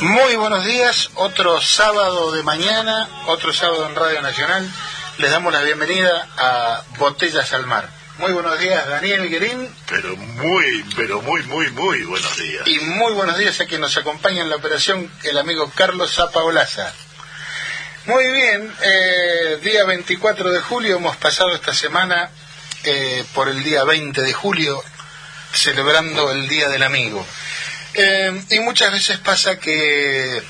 Muy buenos días, otro sábado de mañana, otro sábado en Radio Nacional. Les damos la bienvenida a Botellas al Mar. Muy buenos días, Daniel Guerín. Pero muy, pero muy, muy, muy buenos días. Y muy buenos días a quien nos acompaña en la operación, el amigo Carlos Zapaolaza. Muy bien, eh, día 24 de julio, hemos pasado esta semana eh, por el día 20 de julio, celebrando el Día del Amigo. Eh, y muchas veces pasa que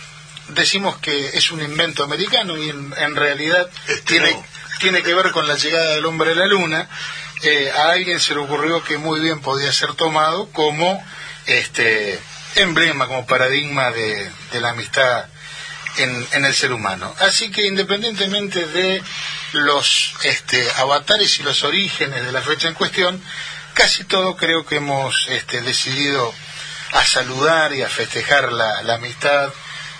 decimos que es un invento americano y en, realidad Este tiene, no. tiene que ver con la llegada del hombre a la luna. Eh, a alguien se le ocurrió que muy bien podía ser tomado como este emblema, como paradigma de, de la amistad en, en el ser humano. Así que independientemente de los este, avatares y los orígenes de la fecha en cuestión, casi todo creo que hemos este, decidido a saludar y a festejar la, la amistad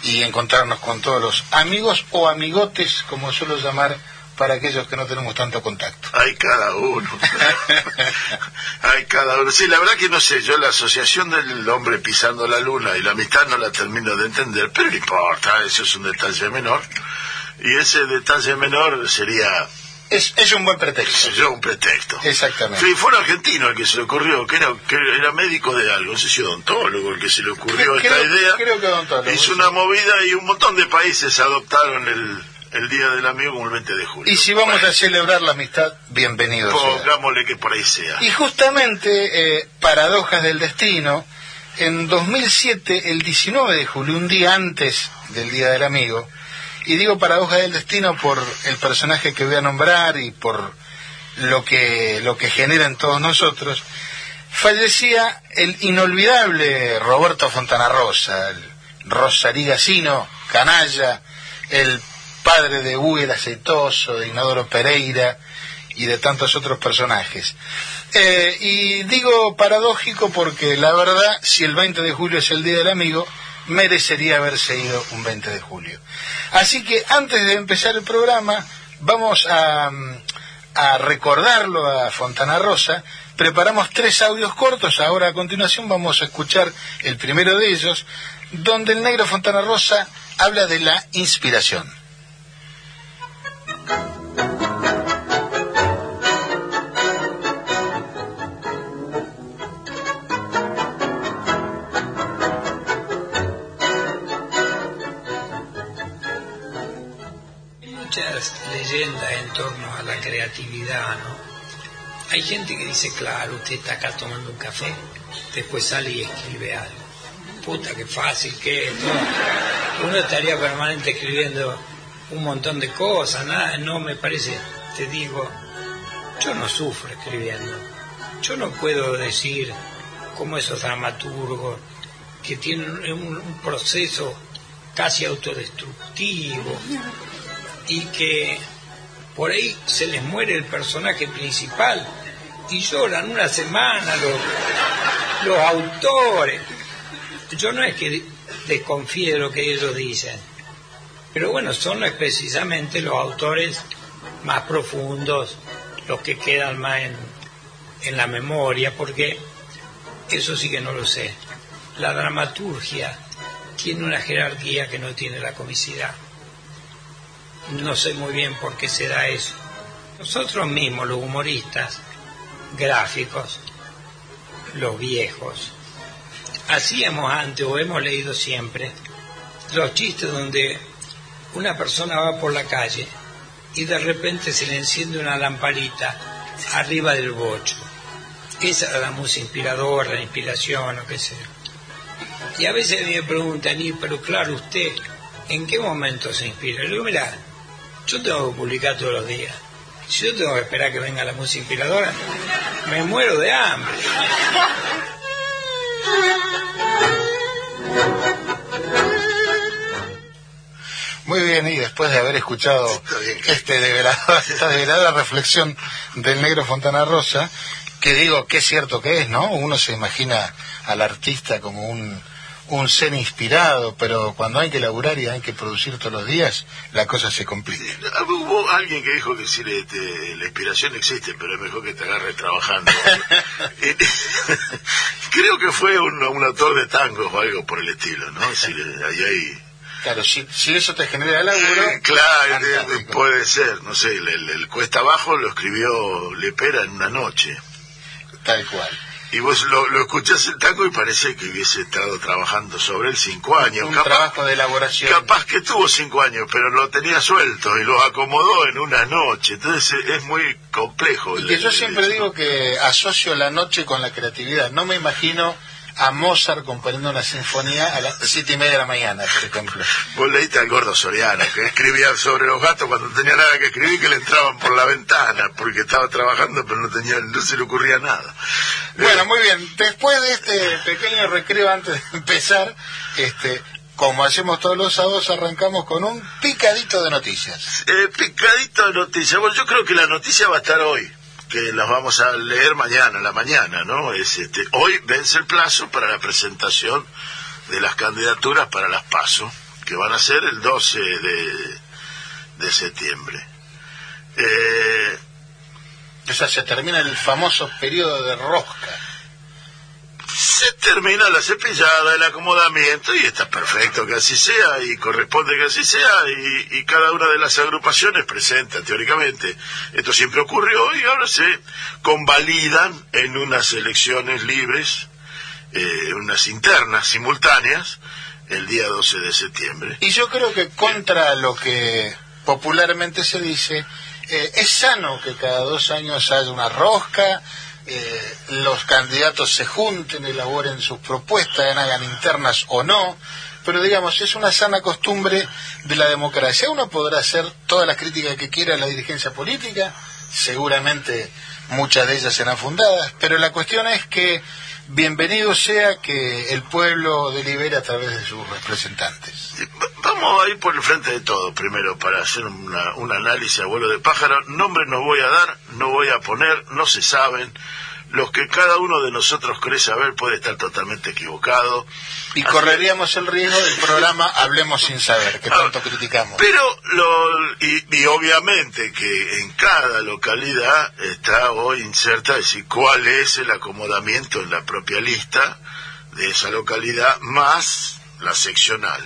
y encontrarnos con todos los amigos o amigotes, como suelo llamar para aquellos que no tenemos tanto contacto. Hay cada uno. Hay cada uno. Sí, la verdad que no sé, yo la asociación del hombre pisando la luna y la amistad no la termino de entender, pero no importa, eso es un detalle menor. Y ese detalle menor sería, Es, es un buen pretexto. yo, un pretexto. Exactamente. Sí, fue un argentino el que se le ocurrió, que era, que era médico de algo, no sé si odontólogo el que se le ocurrió esta Creo- idea. creo que odontólogo, Hizo una movida y un montón de países adoptaron el, el Día del Amigo como el 20 de julio. Y si vamos Bueno, a celebrar la amistad, bienvenido. Pongámosle que por ahí sea. Y justamente, eh, paradojas del destino, en 2007, el 19 de julio, un día antes del Día del Amigo, y digo paradoja del destino por el personaje que voy a nombrar y por lo que, lo que genera en todos nosotros, fallecía el inolvidable Roberto Fontana Rosa, el canalla, el padre de Hugo Aceitoso, de Inodoro Pereira y de tantos otros personajes. Eh, y digo paradójico porque la verdad, si el 20 de julio es el Día del Amigo, merecería haberse ido un 20 de julio. Así que antes de empezar el programa, vamos a, a recordarlo a Fontana Rosa. Preparamos tres audios cortos, ahora a continuación vamos a escuchar el primero de ellos, donde el negro Fontana Rosa habla de la inspiración. Leyendas en torno a la creatividad, ¿no? Hay gente que dice, claro, usted está acá tomando un café, después sale y escribe algo. Puta, qué fácil que es, ¿no? Uno estaría permanente escribiendo un montón de cosas, nada, no me parece, te digo, yo no sufro escribiendo. Yo no puedo decir como esos dramaturgos que tienen un, un proceso casi autodestructivo y que por ahí se les muere el personaje principal y lloran una semana los, los autores. Yo no es que desconfíe de lo que ellos dicen, pero bueno, son precisamente los autores más profundos, los que quedan más en, en la memoria, porque eso sí que no lo sé. La dramaturgia tiene una jerarquía que no tiene la comicidad. No sé muy bien por qué se da eso. Nosotros mismos, los humoristas gráficos, los viejos, hacíamos antes o hemos leído siempre los chistes donde una persona va por la calle y de repente se le enciende una lamparita arriba del bocho. Esa era la música inspiradora, la inspiración, o qué sé yo. Y a veces me preguntan, y, pero claro, usted, ¿en qué momento se inspira? Le digo, mira, yo tengo que publicar todos los días. Si yo tengo que esperar que venga la música inspiradora, me muero de hambre. Muy bien, y después de haber escuchado este esta degradada reflexión del negro Fontana Rosa, que digo que es cierto que es, ¿no? Uno se imagina al artista como un, un ser inspirado, pero cuando hay que laburar y hay que producir todos los días, la cosa se complica. Hubo alguien que dijo que sí, este, la inspiración existe, pero es mejor que te agarre trabajando. Creo que fue un, un, autor de tangos o algo por el estilo, ¿no? Si, ahí hay Claro, si, si eso te genera laburo... Eh, claro, eh, puede ser, no sé, el, Cuesta Abajo lo escribió Lepera en una noche. Tal cual. Y vos lo, lo escuchás el tango y parece que hubiese estado trabajando sobre él cinco años. Un trabajo de elaboración. Capaz que tuvo cinco años, pero lo tenía suelto y lo acomodó en una noche. Entonces es muy complejo. Y que yo siempre digo que asocio la noche con la creatividad. No me imagino a Mozart componiendo una sinfonía a las siete y media de la mañana, por ejemplo. Vos leíste al gordo Soriano, que escribía sobre los gatos cuando no tenía nada que escribir, que le entraban por la ventana, porque estaba trabajando, pero no, tenía, no se le ocurría nada. Bueno, muy bien. Después de este pequeño recreo, antes de empezar, este, como hacemos todos los sábados, arrancamos con un picadito de noticias. Eh, picadito de noticias. Bueno, yo creo que la noticia va a estar hoy que las vamos a leer mañana, la mañana, ¿no? Es este, hoy vence el plazo para la presentación de las candidaturas para las PASO, que van a ser el 12 de, de septiembre. Eh, o sea, se termina el famoso periodo de rosca se termina la cepillada, el acomodamiento y está perfecto que así sea y corresponde que así sea y, cada una de las agrupaciones presenta teóricamente. Esto siempre ocurrió y ahora se convalidan en unas elecciones libres, eh, unas internas simultáneas, el día 12 de septiembre. Y yo creo que contra lo que popularmente se dice, eh, es sano que cada dos años haya una rosca, eh, los candidatos se junten, elaboren sus propuestas, hagan internas o no, pero digamos, es una sana costumbre de la democracia. Uno podrá hacer todas las críticas que quiera a la dirigencia política, seguramente muchas de ellas serán fundadas, pero la cuestión es que bienvenido sea que el pueblo delibere a través de sus representantes. Vamos a ir por el frente de todo primero para hacer un análisis a vuelo de pájaro. Nombres no voy a dar, no voy a poner, no se saben los que cada uno de nosotros cree saber puede estar totalmente equivocado. Y correríamos el riesgo del programa Hablemos sin saber, que tanto criticamos. Pero, lo, y, obviamente que en cada localidad está hoy inserta decir cuál es el acomodamiento en la propia lista de esa localidad más la seccional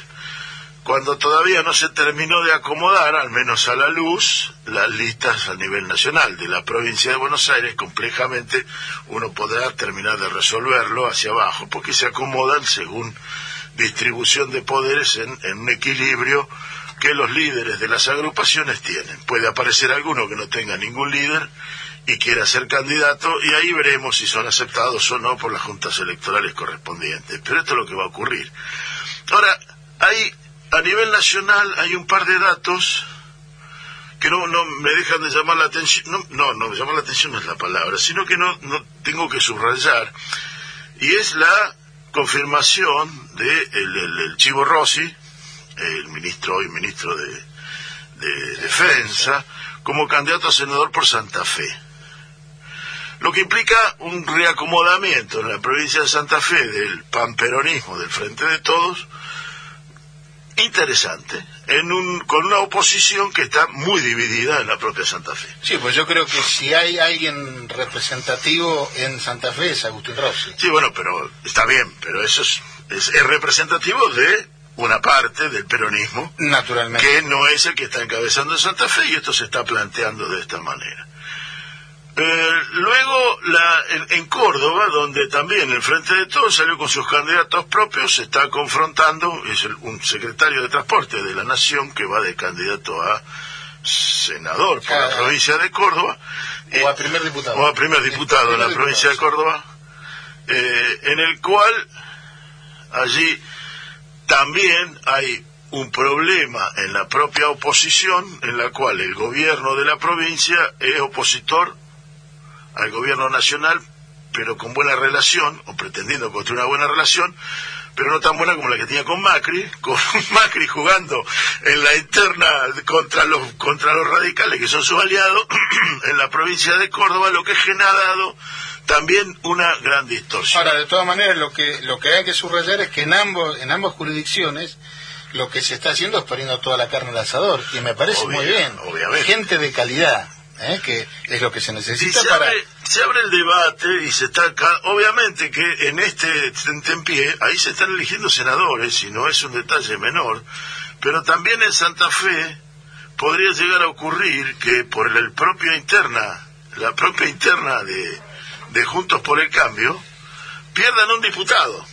cuando todavía no se terminó de acomodar, al menos a la luz, las listas a nivel nacional de la provincia de Buenos Aires, complejamente uno podrá terminar de resolverlo hacia abajo, porque se acomodan según distribución de poderes en, un equilibrio que los líderes de las agrupaciones tienen. Puede aparecer alguno que no tenga ningún líder y quiera ser candidato y ahí veremos si son aceptados o no por las juntas electorales correspondientes. Pero esto es lo que va a ocurrir. Ahora, hay a nivel nacional hay un par de datos que no, no me dejan de llamar la atención, no, no, no, llamar la atención no es la palabra, sino que no, no tengo que subrayar, y es la confirmación de el, Chivo Rossi, el ministro hoy ministro de, de Defensa, como candidato a senador por Santa Fe. Lo que implica un reacomodamiento en la provincia de Santa Fe del panperonismo del Frente de Todos, interesante en un, con una oposición que está muy dividida en la propia Santa Fe. Sí, pues yo creo que si hay alguien representativo en Santa Fe es Agustín Rossi. Sí, bueno, pero está bien, pero eso es, es, es representativo de una parte del peronismo. Naturalmente. Que no es el que está encabezando Santa Fe y esto se está planteando de esta manera. Eh, luego, la, en, Córdoba, donde también el Frente de Todos salió con sus candidatos propios, se está confrontando, es un secretario de Transporte de la Nación que va de candidato a senador por la provincia de Córdoba. O a primer diputado. O a primer diputado de la provincia de Córdoba, eh, en el cual allí también hay un problema en la propia oposición en la cual el gobierno de la provincia es opositor al gobierno nacional, pero con buena relación, o pretendiendo construir una buena relación, pero no tan buena como la que tenía con Macri, con Macri jugando en la interna contra los contra los radicales que son sus aliados en la provincia de Córdoba, lo que ha generado también una gran distorsión. Ahora, de todas maneras, lo que lo que hay que subrayar es que en ambos en ambas jurisdicciones lo que se está haciendo es poniendo toda la carne al asador y me parece muy bien. Obviamente. Gente de calidad. ¿Eh? que es lo que se necesita se para... Abre, se abre el debate y se está... Obviamente que en este tentempié, ahí se están eligiendo senadores, y no es un detalle menor, pero también en Santa Fe podría llegar a ocurrir que por el propio interna, la propia interna de, de Juntos por el Cambio, pierdan un diputado.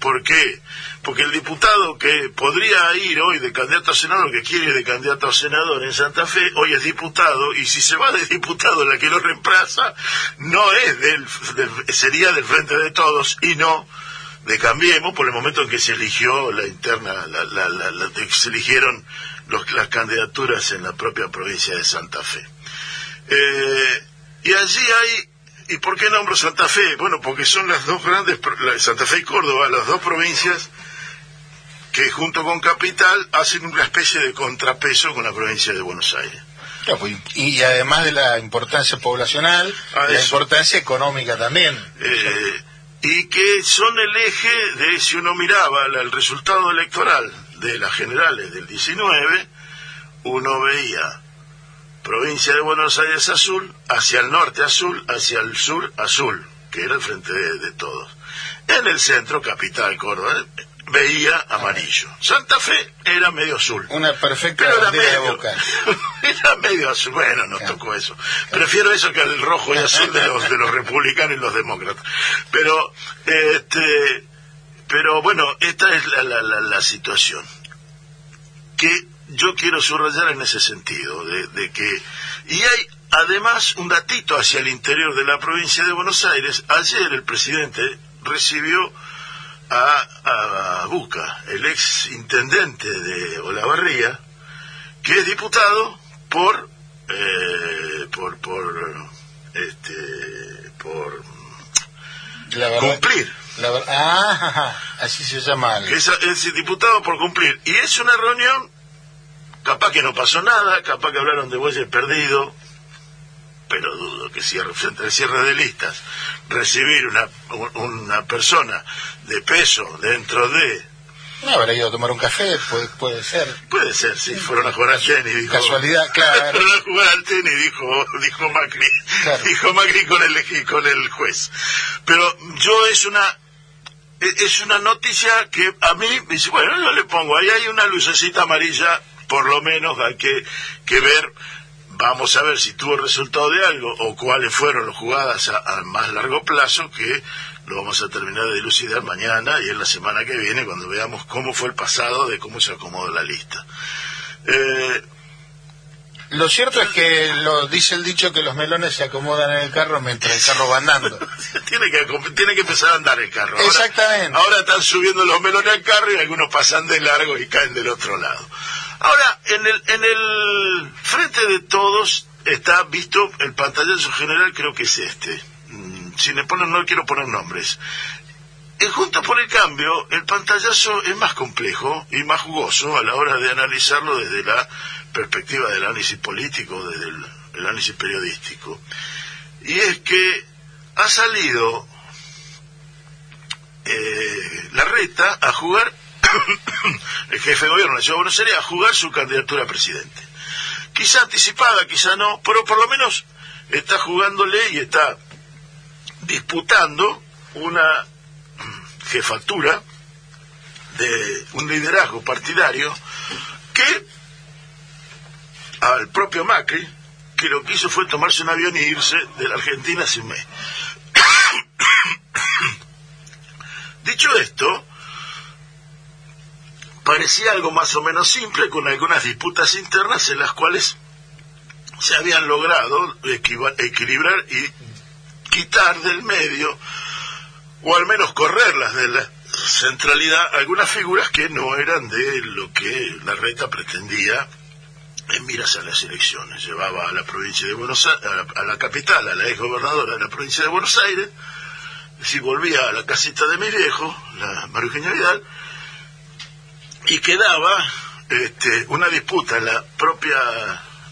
¿Por qué? Porque el diputado que podría ir hoy de candidato a senador, que quiere ir de candidato a senador en Santa Fe, hoy es diputado, y si se va de diputado la que lo reemplaza, no es del, sería del Frente de Todos y no de Cambiemos, por el momento en que se eligió la interna, la, se eligieron los, las candidaturas en la propia provincia de Santa Fe. Eh, y allí hay ¿Y por qué nombro Santa Fe? Bueno, porque son las dos grandes, Santa Fe y Córdoba, las dos provincias que junto con Capital hacen una especie de contrapeso con la provincia de Buenos Aires. Pues, y además de la importancia poblacional, la importancia económica también. Eh, y que son el eje de, si uno miraba el resultado electoral de las generales del 19, uno veía provincia de Buenos Aires azul, hacia el norte azul, hacia el sur azul, que era el frente de todos. En el centro, capital, Córdoba, veía amarillo. Santa Fe era medio azul. Una perfecta era medio, de boca. era medio azul. Bueno, nos tocó eso. Prefiero eso que el rojo y azul de los, de los republicanos y los demócratas. Pero, este, pero bueno, esta es la, la, la, situación. Que yo quiero subrayar en ese sentido, de, de que, y hay además un datito hacia el interior de la provincia de Buenos Aires. Ayer el presidente recibió a, a Buca, el ex intendente de Olavarría, que es diputado por eh, por por este por cumplir. ah, así se llama es, es diputado por cumplir. Y es una reunión capaz que no pasó nada capaz que hablaron de bueyes perdido pero dudo que cierre, al cierre de listas, recibir una, una persona de peso dentro de... No, habrá ido a tomar un café, puede, puede ser. Puede ser, sí, fueron a jugar al tenis. Dijo, Casualidad, claro. Fueron a jugar al tenis, dijo, dijo Macri. Dijo Macri con el, con el juez. Pero yo es una es una noticia que a mí bueno, yo le pongo, ahí hay una lucecita amarilla, por lo menos hay que, que ver Vamos a ver si tuvo resultado de algo o cuáles fueron las jugadas a, más largo plazo que lo vamos a terminar de dilucidar mañana y en la semana que viene cuando veamos cómo fue el pasado de cómo se acomodó la lista. Eh, lo cierto es que lo dice el dicho que los melones se acomodan en el carro mientras el carro va andando. tiene, que, tiene que empezar a andar el carro. Exactamente. Ahora están subiendo los melones al carro y algunos pasan de largo y caen del otro lado. Ahora, en el, en el frente de todos está visto el pantallazo general, creo que es este. Mm, si le ponen, no quiero poner nombres. Y junto por el cambio, el pantallazo es más complejo y más jugoso a la hora de analizarlo desde la perspectiva del análisis político, desde el, análisis periodístico. Y es que ha salido eh, la reta a jugar el jefe de gobierno de la Ciudad de Buenos Aires a jugar su candidatura a presidente. Quizá anticipada, quizá no, pero por lo menos está jugándole y está disputando una jefatura de un liderazgo partidario que al propio Macri, que lo que hizo fue tomarse un avión y irse de la Argentina sin mes. Dicho esto, parecía algo más o menos simple, con algunas disputas internas en las cuales se habían logrado equilibrar y quitar del medio, o al menos correrlas de la, centralidad algunas figuras que no eran de lo que la reta pretendía en miras a las elecciones. Llevaba a la provincia de Buenos Aires, a la, capital, a la ex gobernadora de la provincia de Buenos Aires, si volvía a la casita de mi viejo, la María Vidal, y quedaba este, una disputa en la propia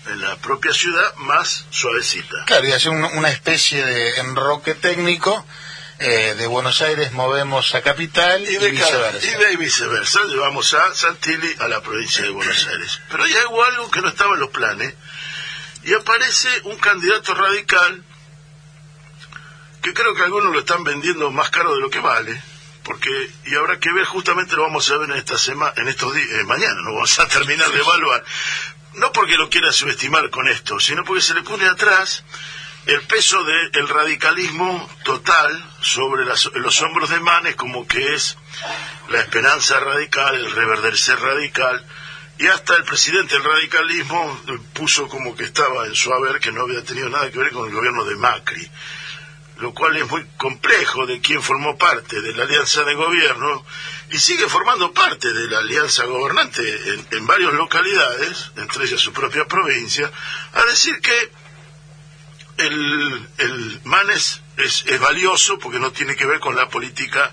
en la propia ciudad más suavecita. Claro, y hace una especie de enroque técnico eh, de Buenos Aires movemos a Capital y, viceversa. Y de viceversa, llevamos a Santilli a la provincia de Buenos Aires. Pero hay algo, algo que no estaba en los planes y aparece un candidato radical que creo que algunos lo están vendiendo más caro de lo que vale, porque y habrá que ver justamente lo vamos a ver en esta semana, en estos días, eh, mañana, no vamos a terminar de evaluar, no porque lo quiera subestimar con esto, sino porque se le pone atrás el peso del radicalismo total sobre los hombros de Manes como que es la esperanza radical, el reverdecer radical, y hasta el presidente del radicalismo puso como que estaba en su haber que no había tenido nada que ver con el gobierno de Macri, lo cual es muy complejo de quien formó parte de la alianza de gobierno y sigue formando parte de la alianza gobernante en, en varias localidades, entre ellas su propia provincia, a decir que el, el Manes es, es, valioso porque no tiene que ver con la política,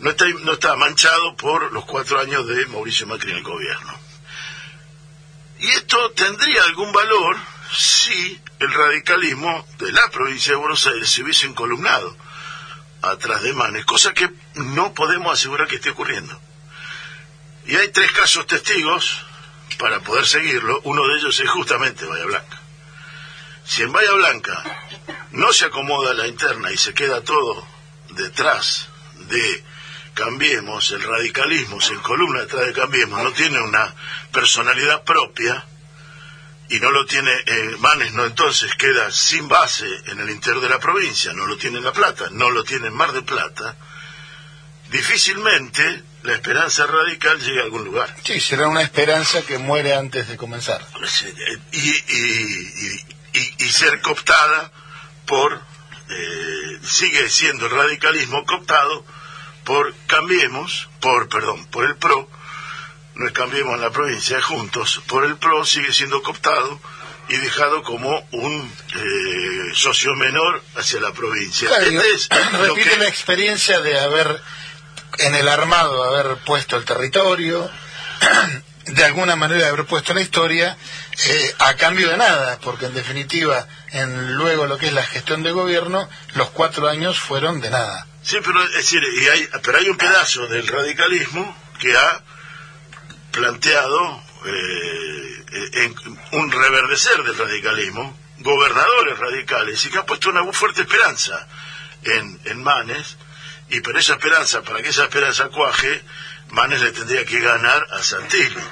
no está, no está manchado por los cuatro años de Mauricio Macri en el gobierno. Y esto tendría algún valor si el radicalismo de la provincia de Buenos Aires se hubiese encolumnado atrás de Manes, cosa que no podemos asegurar que esté ocurriendo. Y hay tres casos testigos para poder seguirlo, uno de ellos es justamente Bahía Blanca. Si en Bahía Blanca no se acomoda la interna y se queda todo detrás de Cambiemos, el radicalismo se encolumna detrás de Cambiemos, no tiene una personalidad propia y no lo tiene eh, Manes, no entonces queda sin base en el interior de la provincia, no lo tiene en La Plata, no lo tiene en Mar de Plata, difícilmente la esperanza radical llega a algún lugar. Sí, será una esperanza que muere antes de comenzar. Y, y, y, ser cooptada por, eh, sigue siendo el radicalismo cooptado por Cambiemos, por, perdón, por el PRO, no es Cambiemos la provincia, Juntos, por el PRO sigue siendo cooptado y dejado como un eh, socio menor hacia la provincia. Este repite la experiencia de haber, en el armado, haber puesto el territorio, de alguna manera haber puesto la historia eh, a cambio de nada, porque en definitiva, en luego lo que es la gestión de gobierno, los cuatro años fueron de nada. Sí, pero, es decir, y hay, pero hay un pedazo del radicalismo que ha planteado eh, en un reverdecer del radicalismo, gobernadores radicales, y que ha puesto una fuerte esperanza en, en Manes, y por esa esperanza, para que esa esperanza cuaje, Manes le tendría que ganar a Santilli.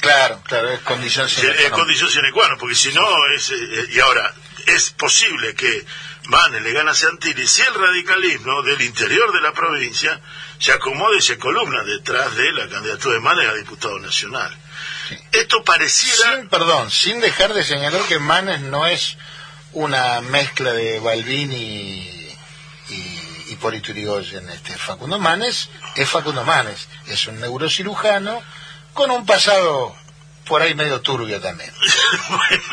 Claro, claro, es condición sine Es condición sine qua non, porque si no es... Eh, y ahora, es posible que Manes le gane a Santilli si el radicalismo del interior de la provincia se acomode y se columna detrás de la candidatura de Manes a diputado nacional. Esto pareciera... perdón, sin dejar de señalar que Manes no es una mezcla de Balbini y Hipólito Yrigoyen, este Facundo Manes, es Facundo Manes, es un neurocirujano con un pasado por ahí medio turbio también. bueno,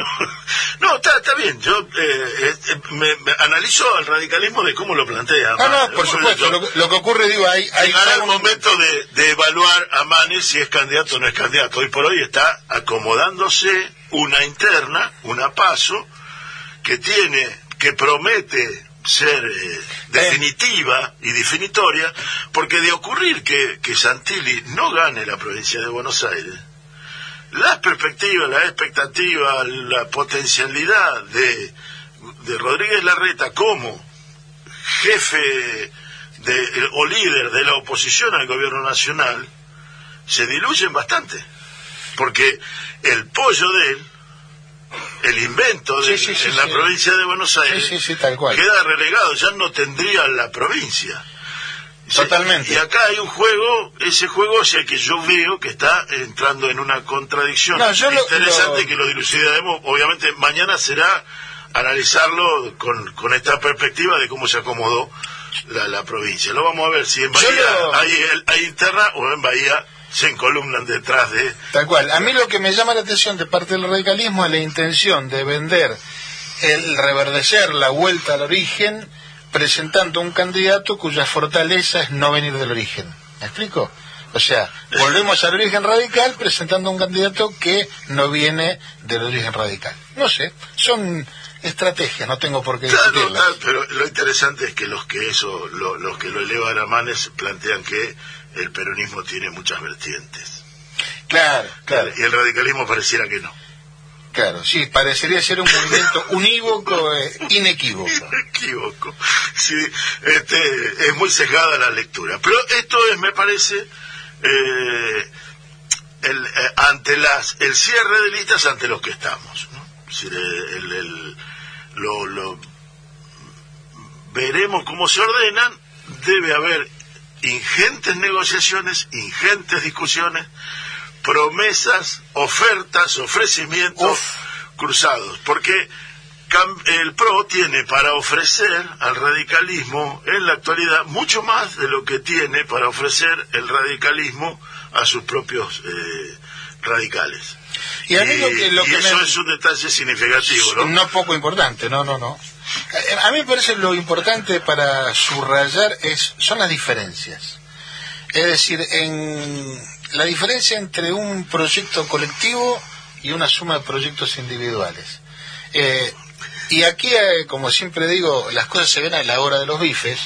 no, está, bien, yo eh, eh, me, analizo el radicalismo de cómo lo plantea. Ah, no, por supuesto, lo, que ocurre, digo, hay... hay llegará el momento de, de, evaluar a Manes si es candidato o no es candidato. Hoy por hoy está acomodándose una interna, una paso, que tiene, que promete ser eh, definitiva y definitoria, porque de ocurrir que, que Santilli no gane la provincia de Buenos Aires, las perspectivas, la expectativa, la potencialidad de, de Rodríguez Larreta como jefe de, o líder de la oposición al gobierno nacional se diluyen bastante, porque el pollo de él el invento de, en la provincia de Buenos Aires queda relegado, ya no tendría la provincia. Totalmente. Y acá hay un juego, ese juego es el que yo veo que está entrando en una contradicción interesante que lo dilucidaremos. Obviamente mañana será analizarlo con, con esta perspectiva de cómo se acomodó la, la provincia. Lo vamos a ver si en Bahía hay, hay interna o en Bahía se encolumnan detrás de... Tal cual. A mí lo que me llama la atención de parte del radicalismo es la intención de vender, el reverdecer la vuelta al origen, presentando un candidato cuya fortaleza es no venir del origen. ¿Me explico? O sea, volvemos al origen radical presentando un candidato que no viene del origen radical. No sé, son estrategias, no tengo por qué claro, pero lo interesante es que los que eso, los que lo elevan a Manes plantean que el peronismo tiene muchas vertientes. Claro, claro. Y el radicalismo pareciera que no. Claro, sí, parecería ser un movimiento unívoco, e inequívoco. Inequívoco. Sí, este, es muy sesgada la lectura. Pero esto es, me parece, eh, el, eh, ante las, el cierre de listas ante los que estamos. lo, veremos cómo se ordenan. Debe haber ingentes negociaciones, ingentes discusiones, promesas, ofertas, ofrecimientos cruzados, porque el PRO tiene para ofrecer al radicalismo en la actualidad mucho más de lo que tiene para ofrecer el radicalismo a sus propios eh, radicales. Y, eso es un detalle significativo, ¿no? No poco importante, no, no, no. A mí me parece lo importante para subrayar es, son las diferencias. Es decir, en la diferencia entre un proyecto colectivo y una suma de proyectos individuales. Eh, y aquí, eh, como siempre digo, las cosas se ven a la hora de los bifes.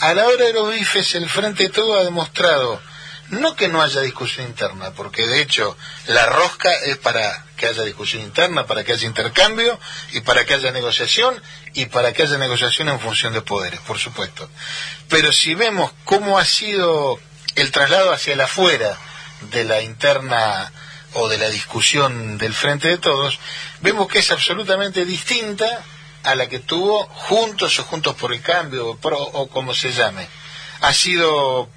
A la hora de los bifes, el Frente de Todo ha demostrado no que no haya discusión interna, porque de hecho la rosca es para que haya discusión interna, para que haya intercambio y para que haya negociación y para que haya negociación en función de poderes, por supuesto. Pero si vemos cómo ha sido el traslado hacia el afuera de la interna o de la discusión del frente de todos, vemos que es absolutamente distinta a la que tuvo juntos o juntos por el cambio o, o como se llame. Ha sido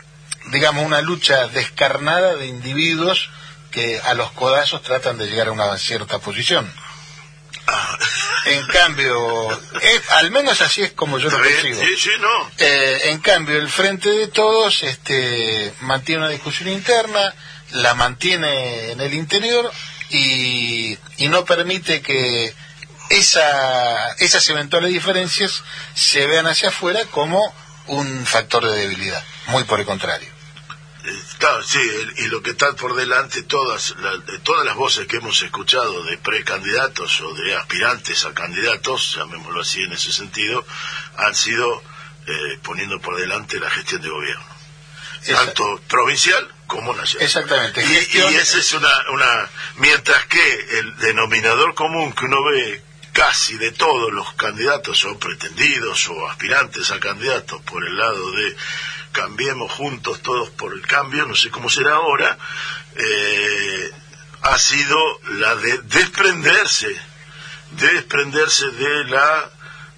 digamos, una lucha descarnada de individuos que a los codazos tratan de llegar a una cierta posición. Ah. En cambio, al menos así es como yo lo percibo. Eh, en cambio, el Frente de Todos este, mantiene una discusión interna, la mantiene en el interior y, y no permite que esa, esas eventuales diferencias se vean hacia afuera como un factor de debilidad. Muy por el contrario. Claro, sí, y lo que está por delante, todas, todas las voces que hemos escuchado de precandidatos o de aspirantes a candidatos, llamémoslo así en ese sentido, han sido eh, poniendo por delante la gestión de gobierno, tanto provincial como nacional. Exactamente. Y, y esa es una, una. Mientras que el denominador común que uno ve casi de todos los candidatos o pretendidos o aspirantes a candidatos por el lado de cambiemos juntos todos por el cambio, no sé cómo será ahora, eh, ha sido la de desprenderse, desprenderse de la,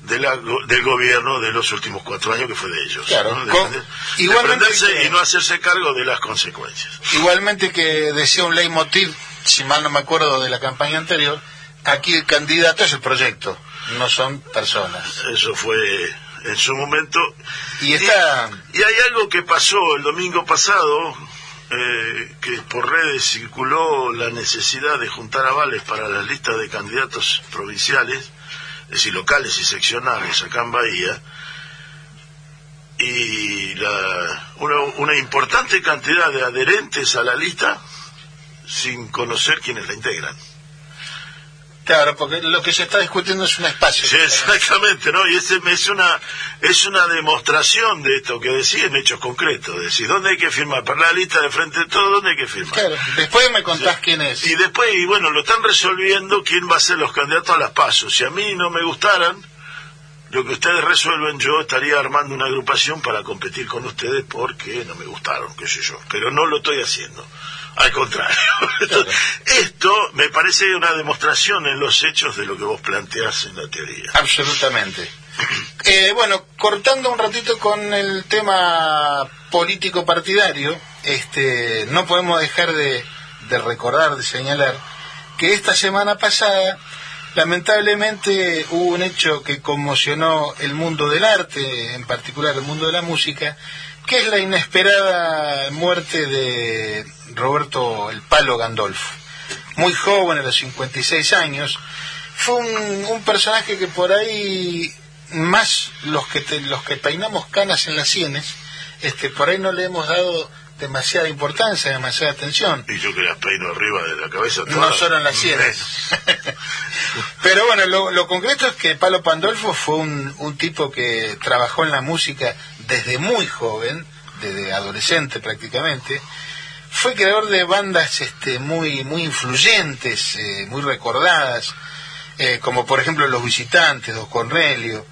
de la del gobierno de los últimos cuatro años que fue de ellos. Claro, igualmente y no hacerse cargo de las consecuencias. Igualmente que decía un leitmotiv, si mal no me acuerdo de la campaña anterior, aquí el candidato es el proyecto, no son personas. Eso fue en su momento. Y, está... y, hay algo que pasó el domingo pasado, eh, que por redes circuló la necesidad de juntar avales para las listas de candidatos provinciales, es decir, locales y seccionales acá en Bahía, y la, una, una importante cantidad de adherentes a la lista sin conocer quiénes la integran. Claro, porque lo que se está discutiendo es un espacio. Sí, exactamente, ¿no? Y ese es una es una demostración de esto que decía en hechos concretos. Decir, ¿dónde hay que firmar? Para la lista de frente de todo, ¿dónde hay que firmar? Claro, después me contás quién es. Y después, y bueno, lo están resolviendo quién va a ser los candidatos a las pasos. Si a mí no me gustaran, lo que ustedes resuelven, yo estaría armando una agrupación para competir con ustedes porque no me gustaron, qué sé yo. Pero no lo estoy haciendo. Al contrario. Esto me parece una demostración en los hechos de lo que vos planteás en la teoría. Absolutamente. Eh, bueno, cortando un ratito con el tema político partidario, este, no podemos dejar de, de recordar, de señalar que esta semana pasada Lamentablemente hubo un hecho que conmocionó el mundo del arte, en particular el mundo de la música, que es la inesperada muerte de Roberto El Palo Gandolfo. Muy joven, a los 56 años, fue un, personaje que por ahí, más los que, los que peinamos canas en las sienes, este, por ahí no le hemos dado demasiada importancia, demasiada atención. Y yo que las peino arriba de la cabeza. No solo en las sienes. Pero bueno, lo, concreto es que Palo Pandolfo fue un, un tipo que trabajó en la música desde muy joven, desde adolescente prácticamente. Fue creador de bandas este, muy, muy influyentes, eh, muy recordadas, eh, como por ejemplo Los Visitantes, Dos Cornelio.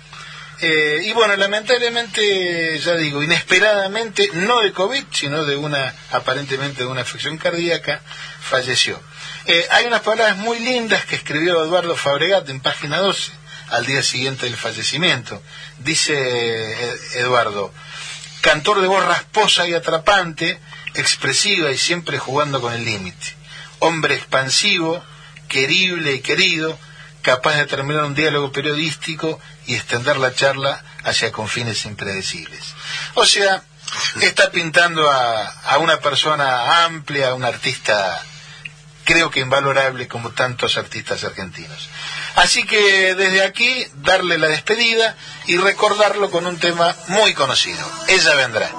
Eh, y bueno, lamentablemente, ya digo, inesperadamente, no de COVID, sino de una, aparentemente de una afección cardíaca, falleció. Hay unas palabras muy lindas que escribió Eduardo Fabregat en página 12, al día siguiente del fallecimiento. Dice eh, Eduardo, cantor de voz rasposa y atrapante, expresiva y siempre jugando con el límite. Hombre expansivo, querible y querido, capaz de terminar un diálogo periodístico y extender la charla hacia confines impredecibles. O sea, está pintando a, a una persona amplia, a un artista creo que invalorable como tantos artistas argentinos. Así que desde aquí darle la despedida y recordarlo con un tema muy conocido. Ella vendrá.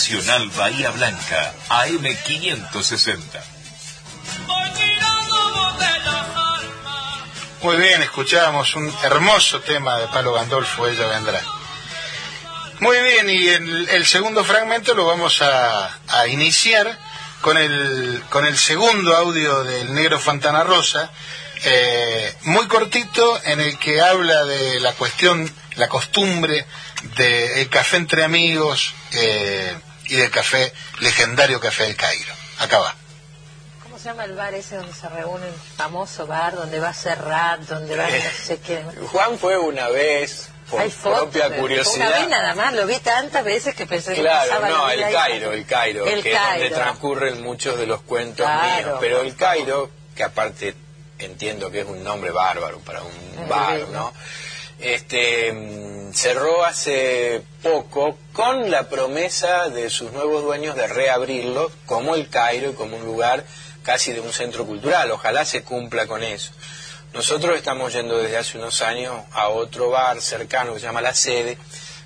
Nacional Bahía Blanca, AM560. Muy bien, escuchábamos un hermoso tema de Palo Gandolfo, ella vendrá. Muy bien, y el, segundo fragmento lo vamos a, iniciar con el, con el segundo audio del Negro Fantana Rosa, eh, muy cortito en el que habla de la cuestión, la costumbre del café entre amigos eh, y del café, legendario café del Cairo. Acá va. ¿Cómo se llama el bar ese donde se reúnen? Famoso bar, donde va Serrat, donde va no sé qué. Juan fue una vez, por Hay fotos. propia Una curiosidad. vez nada más, lo vi tantas veces que pensé que Claro, no, el. Cairo, el Cairo, El que es donde transcurren muchos de los cuentos Claro, míos. Pero el Cairo, que aparte entiendo que es un nombre bárbaro para un Es bar. ¿no? Este mm, cerró hace poco con la promesa de sus nuevos dueños de reabrirlo como el Cairo y como un lugar casi de un centro cultural. Ojalá se cumpla con eso. Nosotros estamos yendo desde hace unos años a otro bar cercano que se llama La Sede,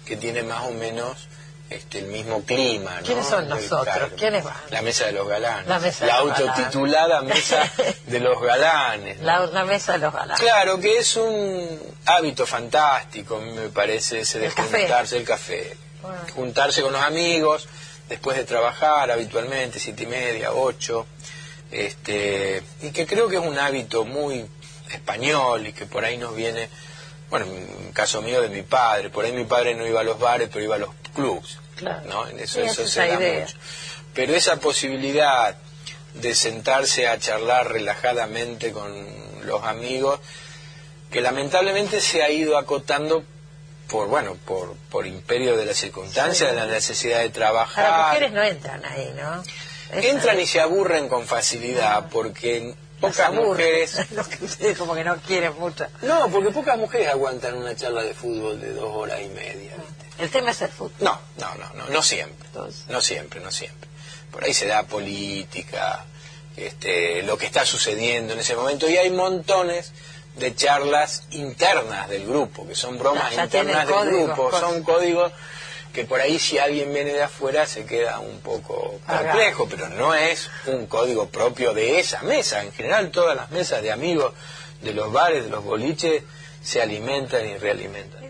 que tiene más o menos este, el mismo clima. ¿no? ¿Quiénes son nosotros? ¿Quiénes van? La Mesa de los Galanes. La Mesa los autotitulada Galanes. Mesa de los Galanes. ¿no? La, la mesa de los galanes. Claro, que es un hábito fantástico, me parece, ese de El café. juntarse el café. Juntarse con los amigos, después de trabajar habitualmente, siete y media, ocho, este, y que creo que es un hábito muy español y que por ahí nos viene, bueno, en caso mío de mi padre, por ahí mi padre no iba a los bares, pero iba a los clubs, Claro. ¿no? En eso, Sí, eso es se da idea. mucho. Pero esa posibilidad de sentarse a charlar relajadamente con los amigos, que lamentablemente se ha ido acotando por bueno por por imperio de las circunstancias, de la necesidad de trabajar. mujeres no entran ahí, ¿no? Esa- Entran y se aburren con facilidad porque las pocas mujeres como que no quieren mucho. no, porque pocas mujeres aguantan una charla de fútbol de dos horas y media. ¿viste? El tema es el fútbol. No, no, no, no, no siempre. Entonces. No siempre, no siempre. Por ahí se da política, este, lo que está sucediendo en ese momento. Y hay montones de charlas internas del grupo, que son bromas ya internas del códigos, grupo. cosas. Son códigos que por ahí si alguien viene de afuera se queda un poco perplejo, pero no es un código propio de esa mesa. En general todas las mesas de amigos de los bares, de los boliches, se alimentan y realimentan.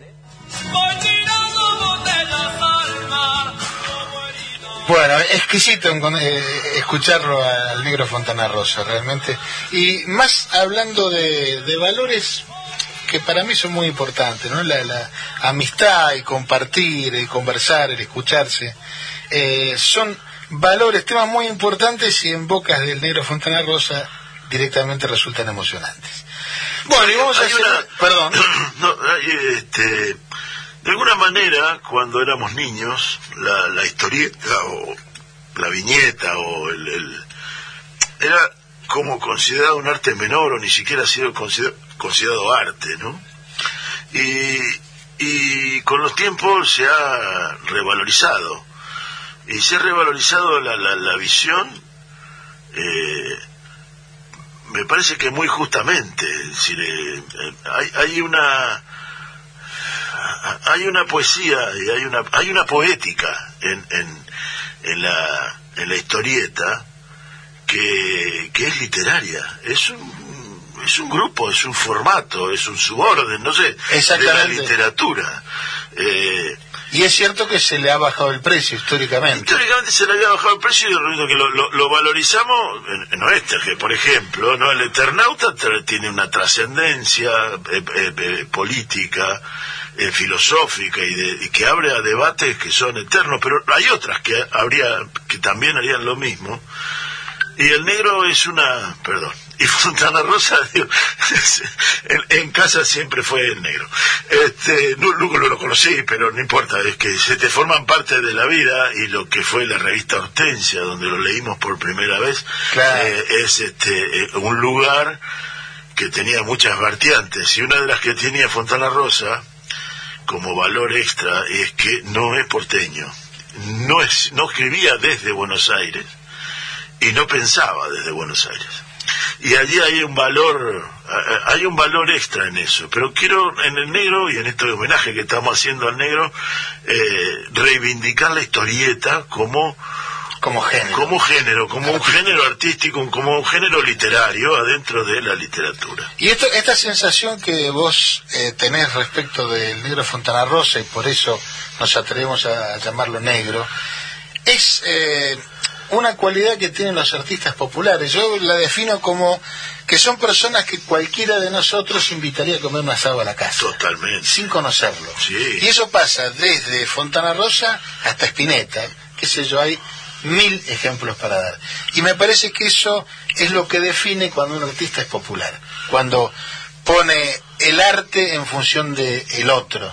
Bueno, exquisito eh, escucharlo al negro Fontana Rosa, realmente. Y más hablando de, de valores que para mí son muy importantes, ¿no? La, la amistad, el compartir, el conversar, el escucharse. eh, son valores, temas muy importantes y en bocas del negro Fontana Rosa directamente resultan emocionantes. Bueno, y vamos a hacer... una- Perdón. No, este, de alguna manera, cuando éramos niños, la, la historieta o la viñeta o el, era como considerado un arte menor o ni siquiera ha sido consider- considerado arte, ¿no? Y, y con los tiempos se ha revalorizado y se ha revalorizado la, la, la visión eh, me parece que muy justamente es decir, eh, eh, hay, hay una hay una poesía y hay una hay una poética en, en, en la en la historieta que, que es literaria es un es un grupo es un formato es un suborden no sé de la literatura eh, Y es cierto que se le ha bajado el precio históricamente. Históricamente se le había bajado el precio y que lo, lo- lo valorizamos en, en oeste, que por ejemplo, ¿no? el Eternauta tiene una trascendencia eh, eh, eh, política, eh, filosófica y, de- y que abre a debates que son eternos, pero hay otras que habría que también harían lo mismo. Y el negro es una, perdón, y Fontana Rosa, digo, en, en casa siempre fue el negro. Este, no, nunca lo conocí, pero no importa, es que se te forman parte de la vida y lo que fue la revista Hortensia, donde lo leímos por primera vez, Claro. eh, es este, eh, un lugar que tenía muchas vertientes y una de las que tenía Fontana Rosa como valor extra es que no es porteño, no es, no escribía desde Buenos Aires y no pensaba desde Buenos Aires. Y allí hay un valor, hay un valor extra en eso. Pero quiero en el negro y en este homenaje que estamos haciendo al negro, eh, reivindicar la historieta como Como género. como género, como un género artístico, como un género literario adentro de la literatura. Y esto, esta sensación que vos eh, tenés respecto del negro Fontana Rosa, y por eso nos atrevemos a, llamarlo negro, es eh, una cualidad que tienen los artistas populares. Yo la defino como que son personas que cualquiera de nosotros invitaría a comer un asado a la casa. Totalmente. Sin conocerlo. Sí. Y eso pasa desde Fontana Rosa hasta Spinetta. Qué sé yo, hay mil ejemplos para dar. Y me parece que eso es lo que define cuando un artista es popular. Cuando pone el arte en función del el otro.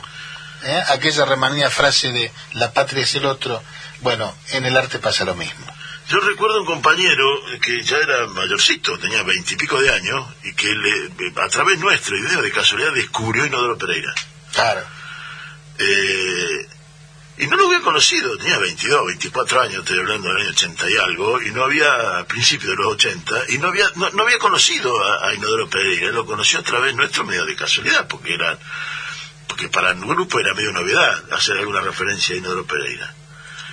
¿eh? Aquella remanida frase de la patria es el otro. Bueno, en el arte pasa lo mismo. Yo recuerdo un compañero que ya era mayorcito, tenía veintipico de años, y que le, a través nuestra idea de casualidad descubrió Inodoro Pereira. Claro. Eh, y no lo había conocido, tenía 22, 24 años, estoy hablando del año 80 y algo, y no había, a principios de los 80, y no había, no, no había conocido a, a Inodoro Pereira, lo conoció a través nuestro medio de casualidad, porque era, porque para el grupo era medio novedad hacer alguna referencia a Inodoro Pereira.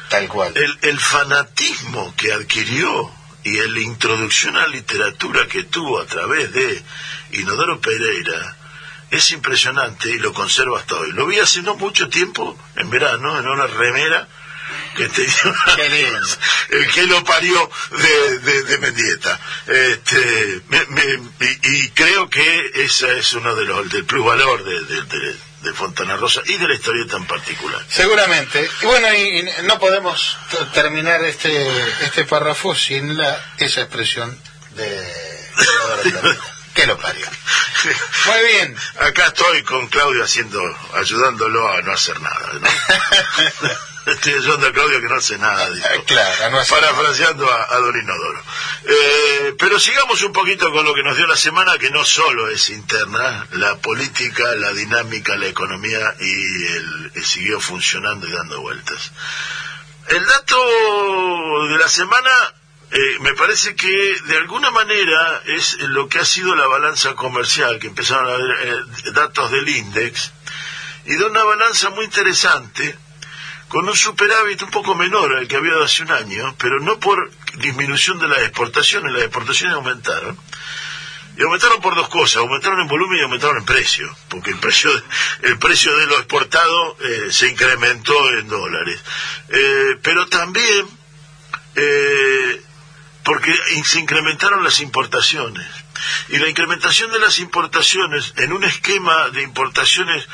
Tal cual. El, el fanatismo que adquirió y la introducción a la literatura que tuvo a través de Inodoro Pereira es impresionante y lo conservo hasta hoy. Lo vi hace no mucho tiempo, en verano, en una remera que tenía lindo. el que lo parió de, de, de Mendieta. Este, me- me- y, creo que ese es uno de los del plusvalor de, de, de- de Fontana Rosa y de la historieta en particular. Seguramente. Y bueno, y, y no podemos terminar este este párrafo sin la esa expresión de... que lo parió. Muy bien. Acá estoy con Claudio haciendo, ayudándolo a no hacer nada. ¿no? Estoy ayudando a Claudio que no hace nada. dijo. Claro, no hacer Parafraseando a, a Don Inodoro. Eh, pero sigamos un poquito con lo que nos dio la semana, que no solo es interna, la política, la dinámica, la economía y el, el siguió funcionando y dando vueltas. El dato de la semana eh, me parece que de alguna manera es lo que ha sido la balanza comercial, que empezaron a ver eh, datos del index, y de una balanza muy interesante, con un superávit un poco menor al que había hace un año, pero no por disminución de las exportaciones, las exportaciones aumentaron. Y aumentaron por dos cosas, aumentaron en volumen y aumentaron en precio, porque el precio, el precio de lo exportado eh, se incrementó en dólares. Pero también porque se incrementaron las importaciones. Y la incrementación de las importaciones en un esquema de importaciones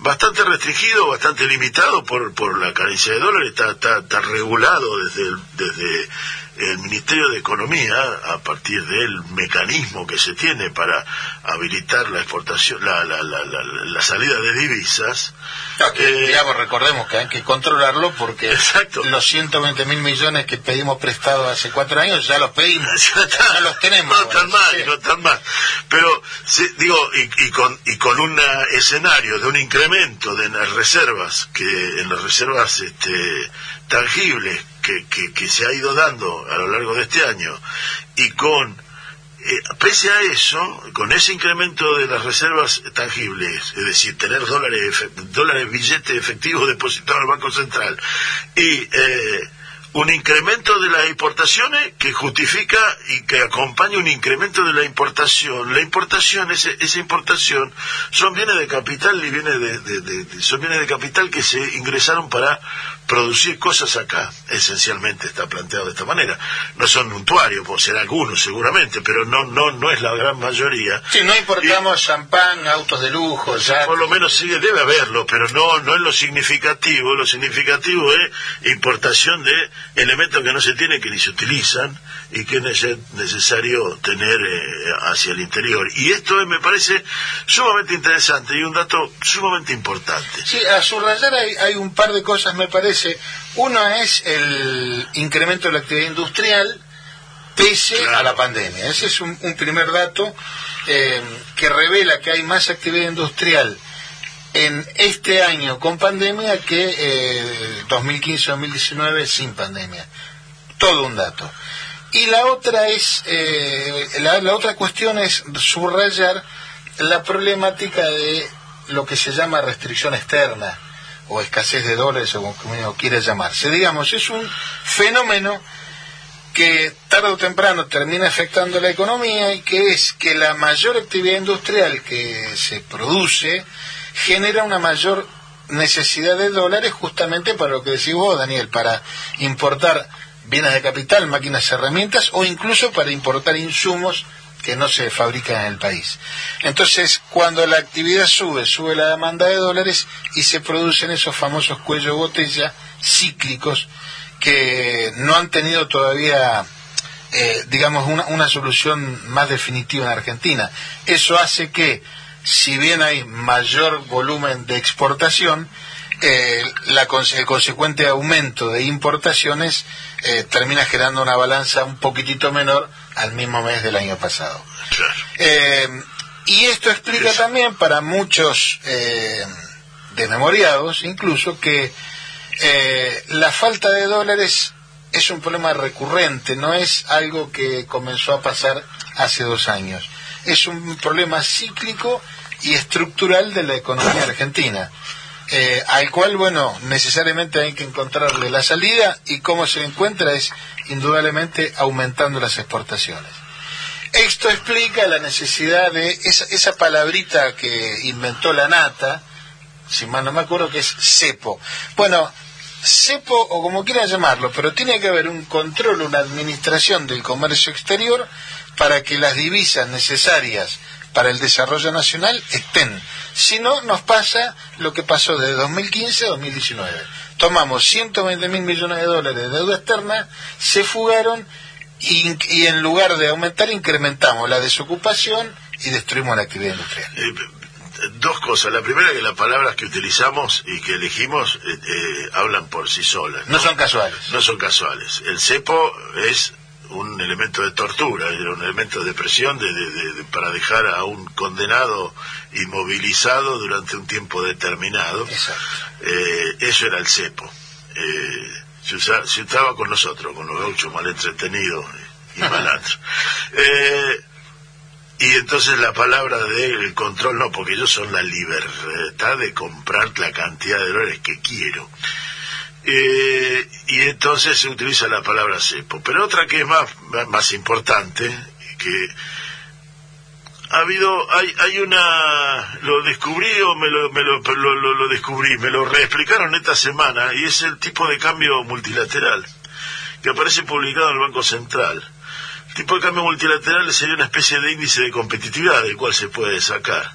bastante restringido, bastante limitado por, por la carencia de dólares, está, está, regulado desde desde el Ministerio de Economía a partir del mecanismo que se tiene para habilitar la exportación, la, la, la, la, la salida de divisas. No, que, Eh, digamos, recordemos que hay que controlarlo porque Exacto. los 120 mil millones que pedimos prestados hace cuatro años ya los pedimos. Ya está. No los tenemos. No tan bueno, mal, sí. no tan mal. Pero, sí, digo, y, y con, y con un escenario de un incremento de las reservas, que en las reservas este, tangibles que, que, se ha ido dando a lo largo de este año, y con, eh, pese a eso, con ese incremento de las reservas tangibles, es decir, tener dólares, dólares billetes efectivos depositados en el Banco Central, y eh, un incremento de las importaciones que justifica y que acompaña un incremento de la importación. La importación, ese- esa importación, son bienes de capital y bienes de- son bienes de capital que se ingresaron para producir cosas acá. Esencialmente está planteado de esta manera. No son muntuarios, puede ser algunos seguramente, pero no, no, no es la gran mayoría. Sí, no importamos champán, autos de lujo, ya. Por lo menos sí debe haberlo, pero no, no es lo significativo. Lo significativo es importación de elementos que no se tienen, que ni se utilizan y que es nece- necesario tener eh, hacia el interior. Y esto es, me parece sumamente interesante y un dato sumamente importante. Sí, a subrayar hay, hay un par de cosas, me parece. Uno es el incremento de la actividad industrial pese Claro. a la pandemia. Ese es un, un primer dato eh, que revela que hay más actividad industrial en este año con pandemia que eh, 2015-2019 sin pandemia. Todo un dato. Y la otra es, eh, la, la otra cuestión es subrayar la problemática de lo que se llama restricción externa o escasez de dólares o como uno quiera llamarse. Digamos, es un fenómeno que tarde o temprano termina afectando la economía y que es que la mayor actividad industrial que se produce genera una mayor necesidad de dólares justamente para lo que decís vos, Daniel, para importar bienes de capital, máquinas, herramientas o incluso para importar insumos que no se fabrican en el país. Entonces, cuando la actividad sube, sube la demanda de dólares y se producen esos famosos cuello botella cíclicos que no han tenido todavía, eh, digamos, una, una solución más definitiva en Argentina. Eso hace que, si bien hay mayor volumen de exportación, eh, el consecuente aumento de importaciones eh, termina generando una balanza un poquitito menor al mismo mes del año pasado. Claro. Eh, y esto explica Sí. también para muchos eh, desmemoriados, incluso, que eh, la falta de dólares es un problema recurrente, no es algo que comenzó a pasar hace dos años. Es un problema cíclico y estructural de la economía argentina, eh, al cual, bueno, necesariamente hay que encontrarle la salida y cómo se encuentra es indudablemente aumentando las exportaciones. Esto explica la necesidad de esa, esa palabrita que inventó la nata, si mal no me acuerdo, que es cepo. Bueno, cepo o como quieran llamarlo, pero tiene que haber un control, una administración del comercio exterior para que las divisas necesarias para el desarrollo nacional estén. Si no, nos pasa lo que pasó de 2015 a 2019. Tomamos 120 mil millones de dólares de deuda externa, se fugaron y, y en lugar de aumentar incrementamos la desocupación y destruimos la actividad industrial. Eh, dos cosas. La primera que las palabras que utilizamos y que elegimos eh, eh, hablan por sí solas. No son casuales. No son casuales. El cepo es un elemento de tortura, un elemento de presión de, de- para dejar a un condenado inmovilizado durante un tiempo determinado. Eh, eso era el cepo. Eh, se usaba con nosotros, con los gauchos mal entretenidos y malandros. Eh, y entonces la palabra del control no, porque ellos son la libertad de comprar la cantidad de dólares que quiero. Eh, y entonces se utiliza la palabra cepo. Pero otra que es más, más importante, que ha habido, hay, hay una, lo descubrí o me lo, me lo, lo, descubrí, me lo reexplicaron esta semana, y es el tipo de cambio multilateral, que aparece publicado en el Banco Central. El tipo de cambio multilateral sería una especie de índice de competitividad del cual se puede sacar,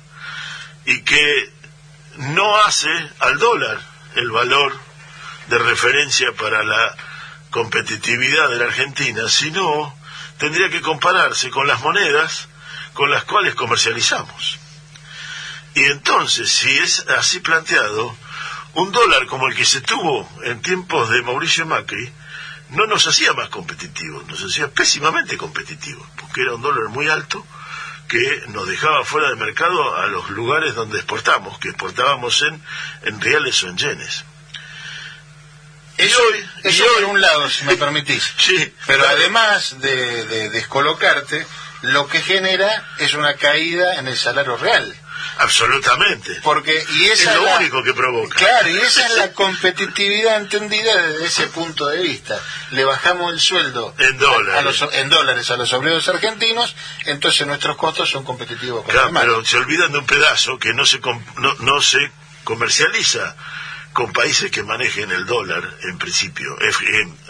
y que no hace al dólar el valor de referencia para la competitividad de la Argentina, sino tendría que compararse con las monedas con las cuales comercializamos. Y entonces, si es así planteado, un dólar como el que se tuvo en tiempos de Mauricio Macri no nos hacía más competitivos, nos hacía pésimamente competitivos, porque era un dólar muy alto que nos dejaba fuera del mercado a los lugares donde exportamos, que exportábamos en, en reales o en yenes. Eso, y eso y por un lado, si me permitís. Sí, Pero claro. además de, de descolocarte, lo que genera es una caída en el salario real. absolutamente. Porque, y Es esa lo la- único que provoca. Claro, y esa es la competitividad entendida desde ese punto de vista. Le bajamos el sueldo En dólares. a los, en dólares a los obreros argentinos, entonces nuestros costos son competitivos con Claro, los pero se olvidan de un pedazo que no se no, no se comercializa con países que manejen el dólar en principio, eh,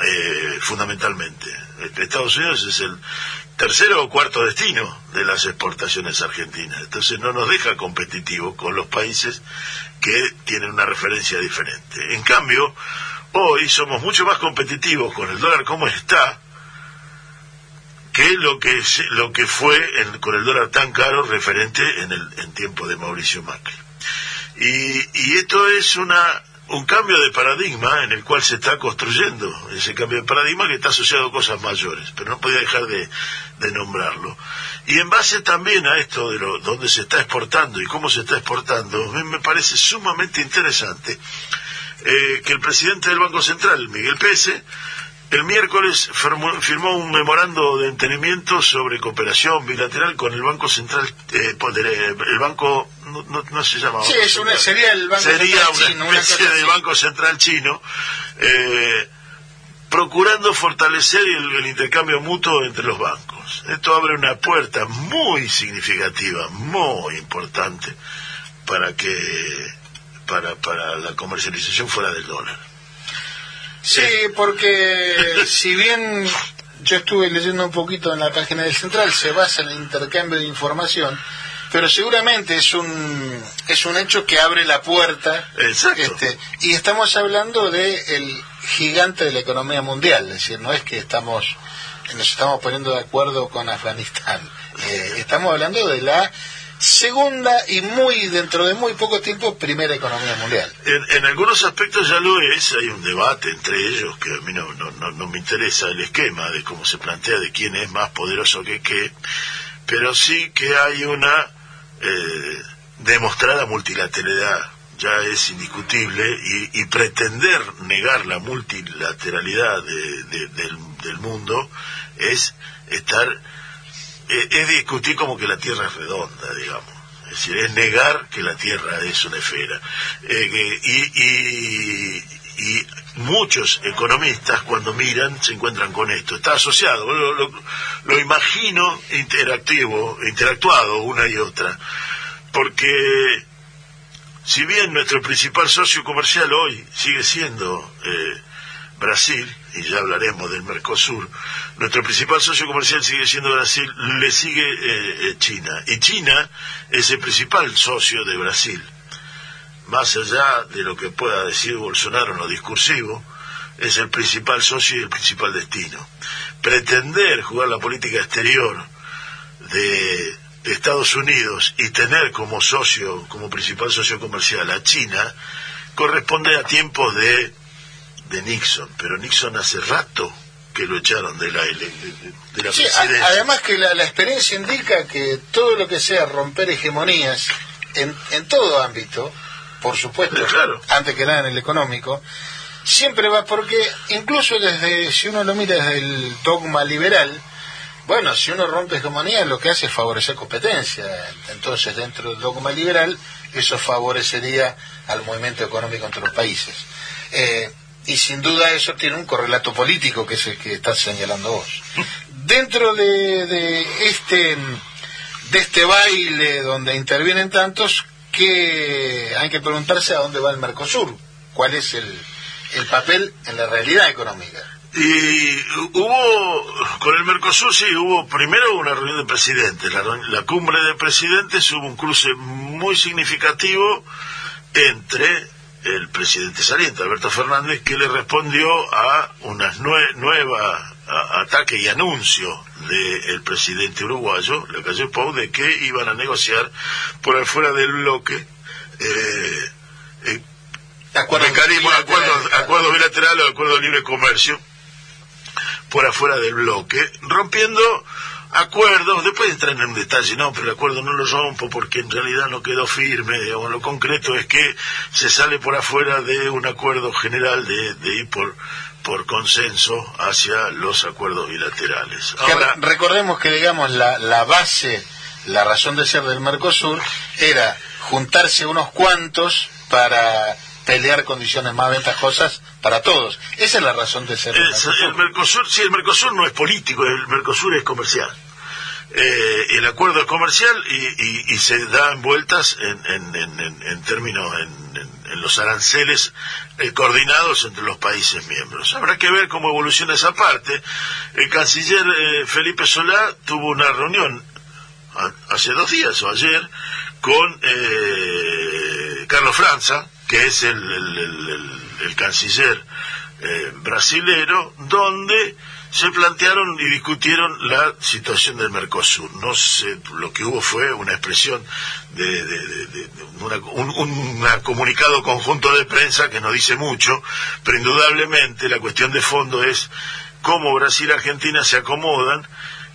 eh, fundamentalmente. Estados Unidos es el tercero o cuarto destino de las exportaciones argentinas. Entonces no nos deja competitivos con los países que tienen una referencia diferente. En cambio, hoy somos mucho más competitivos con el dólar como está que lo que lo que fue con el dólar tan caro referente en el en tiempo de Mauricio Macri. Y esto es una un cambio de paradigma en el cual se está construyendo ese cambio de paradigma que está asociado a cosas mayores, pero no podía dejar de, de nombrarlo. Y en base también a esto de lo, donde se está exportando y cómo se está exportando, a me parece sumamente interesante eh, que el presidente del Banco Central, Miguel Pese, el miércoles firmó, un memorando de entendimiento sobre cooperación bilateral con el Banco Central, eh, del- el banco, no, no- no se llama. Sí, es una- sería el Banco Sería Central una chino, especie cosa de así. Banco Central chino, eh, procurando fortalecer el, el intercambio mutuo entre los bancos. Esto abre una puerta muy significativa, muy importante, para que para, para la comercialización fuera del dólar. Sí, porque si bien yo estuve leyendo un poquito en la página del Central, se basa en el intercambio de información, pero seguramente es un es un hecho que abre la puerta. Exacto. Este, y estamos hablando de el gigante de la economía mundial, es decir, no es que estamos nos estamos poniendo de acuerdo con Afganistán. Eh, estamos hablando de la segunda y muy dentro de muy poco tiempo primera economía mundial. En, algunos aspectos ya lo es, hay un debate entre ellos que a mí no, no, no, no me interesa el esquema de cómo se plantea de quién es más poderoso que qué, pero sí que hay una eh, demostrada multilateralidad, ya es indiscutible, y, y pretender negar la multilateralidad de- de- del, mundo es estar es discutir como que la Tierra es redonda, digamos. Es decir, es negar que la Tierra es una esfera. Eh, y, y- y muchos economistas cuando miran se encuentran con esto. Está asociado, lo, lo- lo imagino interactivo, interactuado una y otra. Porque si bien nuestro principal socio comercial hoy sigue siendo eh, Brasil, y ya hablaremos del Mercosur, nuestro principal socio comercial sigue siendo Brasil, le sigue eh, eh, China. Y China es el principal socio de Brasil. Más allá de lo que pueda decir Bolsonaro en lo discursivo, es el principal socio y el principal destino. Pretender jugar la política exterior de, de Estados Unidos y tener como socio, como principal socio comercial a China, corresponde a tiempos de, de Nixon. Pero Nixon hace rato que lo echaron de la, de, de- de la Sí, a- presidencia. además que la, la experiencia indica que todo lo que sea romper hegemonías en, en todo ámbito, por supuesto, claro. antes que nada en el económico, siempre va porque incluso desde, si uno lo mira desde el dogma liberal, bueno, si uno rompe hegemonías lo que hace es favorecer competencia. Entonces, dentro del dogma liberal, eso favorecería al movimiento económico entre los países. Eh, y sin duda eso tiene un correlato político que es el que estás señalando vos. Dentro de, este de este baile donde intervienen tantos, que hay que preguntarse a dónde va el Mercosur, cuál es el, el papel en la realidad económica. Y hubo, con el Mercosur sí, hubo primero una reunión de presidentes, la, la cumbre de presidentes, hubo un cruce muy significativo entre el presidente saliente, Alberto Fernández, que le respondió a unas nue nueva a- ataque y anuncio del presidente uruguayo, la calle Pou, de que iban a negociar por afuera del bloque eh, eh, Acuerdos bilaterales, acuerdos, claro. acuerdos bilaterales o acuerdos de libre comercio por afuera del bloque, rompiendo acuerdos, después entrar en un detalle, no, pero el acuerdo no lo rompo porque en realidad no quedó firme, digamos, lo concreto es que se sale por afuera de un acuerdo general de, de ir por, por consenso hacia los acuerdos bilaterales. Ahora, re- recordemos que, digamos, la, la base, la razón de ser del Mercosur era juntarse unos cuantos para pelear condiciones más ventajosas para todos. Esa es la razón de ser del Es- Mercosur. el Mercosur, sí, el Mercosur no es político, el Mercosur es comercial. Eh, el acuerdo comercial y, y- y se da en vueltas en, en- en- en- términos, en, los aranceles eh, coordinados entre los países miembros. Habrá que ver cómo evoluciona esa parte. El canciller eh, Felipe Solá tuvo una reunión hace dos días o ayer con eh, Carlos Franza, que es el, el- el- el- el canciller eh, brasilero, donde se plantearon y discutieron la situación del Mercosur. No sé, lo que hubo fue una expresión de, un comunicado conjunto de prensa que no dice mucho, pero indudablemente la cuestión de fondo es cómo Brasil y Argentina se acomodan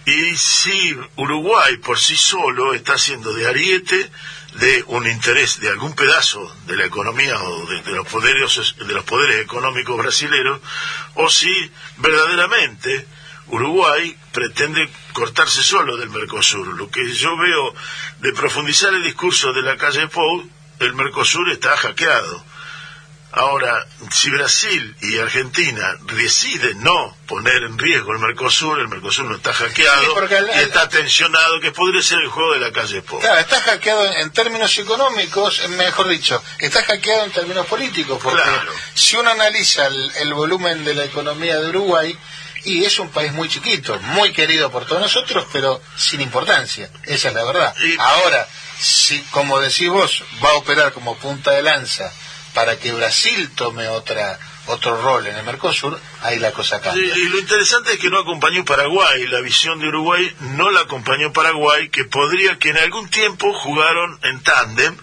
y si Uruguay por sí solo está haciendo de ariete de un interés de algún pedazo de la economía o de, los poderes de los poderes económicos brasileños o si verdaderamente Uruguay pretende cortarse solo del Mercosur. Lo que yo veo de profundizar el discurso de la calle Pou, el Mercosur está hackeado. Ahora, si Brasil y Argentina deciden no poner en riesgo el Mercosur, el Mercosur no está hackeado Sí, porque el- y está tensionado, que podría ser el juego de la calle pobre. Claro, está hackeado en términos económicos, eh, mejor dicho, está hackeado en términos políticos, porque Claro. si uno analiza el, el volumen de la economía de Uruguay, y es un país muy chiquito, muy querido por todos nosotros, pero sin importancia, esa es la verdad. Y- Ahora, si, como decís vos, va a operar como punta de lanza para que Brasil tome otra otro rol en el Mercosur, ahí la cosa Sí, cambia. y lo interesante es que no acompañó Paraguay, la visión de Uruguay no la acompañó Paraguay, que podría que en algún tiempo jugaron en tándem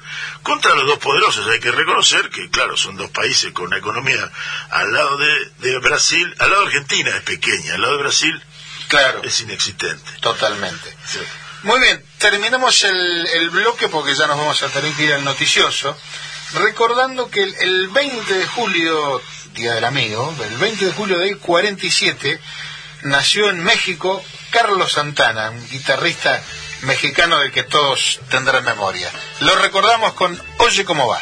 contra los dos poderosos. Hay que reconocer que, claro, son dos países con una economía al lado de, de Brasil, al lado de Argentina es pequeña, al lado de Brasil Claro, es inexistente. totalmente. Muy bien, terminamos el, el bloque porque ya nos vamos a tener que ir al noticioso, recordando que el, el 20 de julio, Día del Amigo, el 20 de julio del 47, nació en México Carlos Santana, un guitarrista mexicano del que todos tendrán memoria. Lo recordamos con Oye cómo va.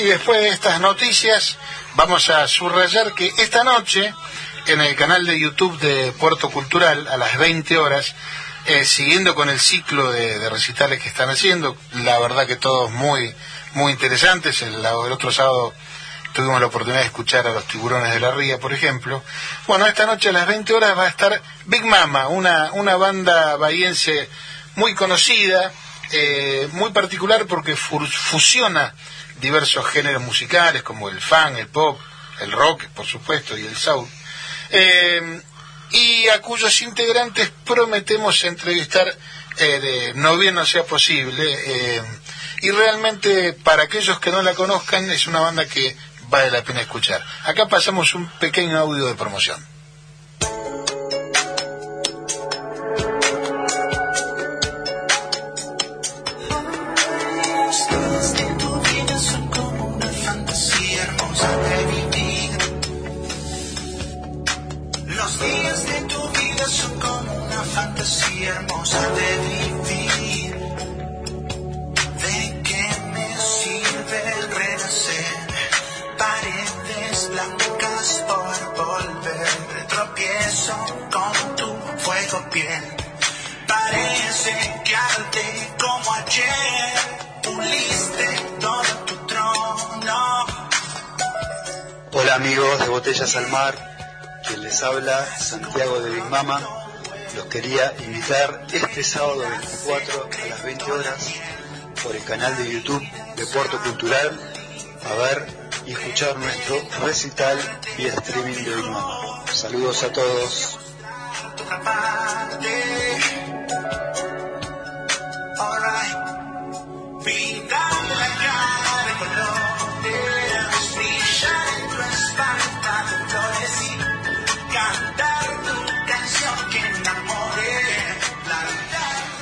Y después de estas noticias vamos a subrayar que esta noche en el canal de YouTube de Puerto Cultural a las 20 horas, eh, siguiendo con el ciclo de, recitales que están haciendo, la verdad que todos muy muy interesantes, el, otro sábado tuvimos la oportunidad de escuchar a los tiburones de la ría, por ejemplo. Bueno, esta noche a las 20 horas va a estar Big Mama, una, una banda bahiense muy conocida, eh, muy particular porque fu- fusiona diversos géneros musicales como el funk, el pop, el rock, por supuesto, y el soul. Eh, y a cuyos integrantes prometemos entrevistar eh, no bien no sea posible. eh, y realmente, para aquellos que no la conozcan, es una banda que vale la pena escuchar. Acá pasamos un pequeño audio de promoción. Fantasía hermosa de vivir. ¿De qué me sirve renacer? Paredes blancas por volver. Tropiezo con tu fuego piel. Parece que arte como ayer puliste todo tu trono. Hola amigos de Botellas al Mar, quien les habla, Santiago de Big Mama. Los quería invitar este sábado 24 a las 20 horas por el canal de YouTube de Puerto Cultural a ver y escuchar nuestro recital y streaming de Mama. Saludos a todos.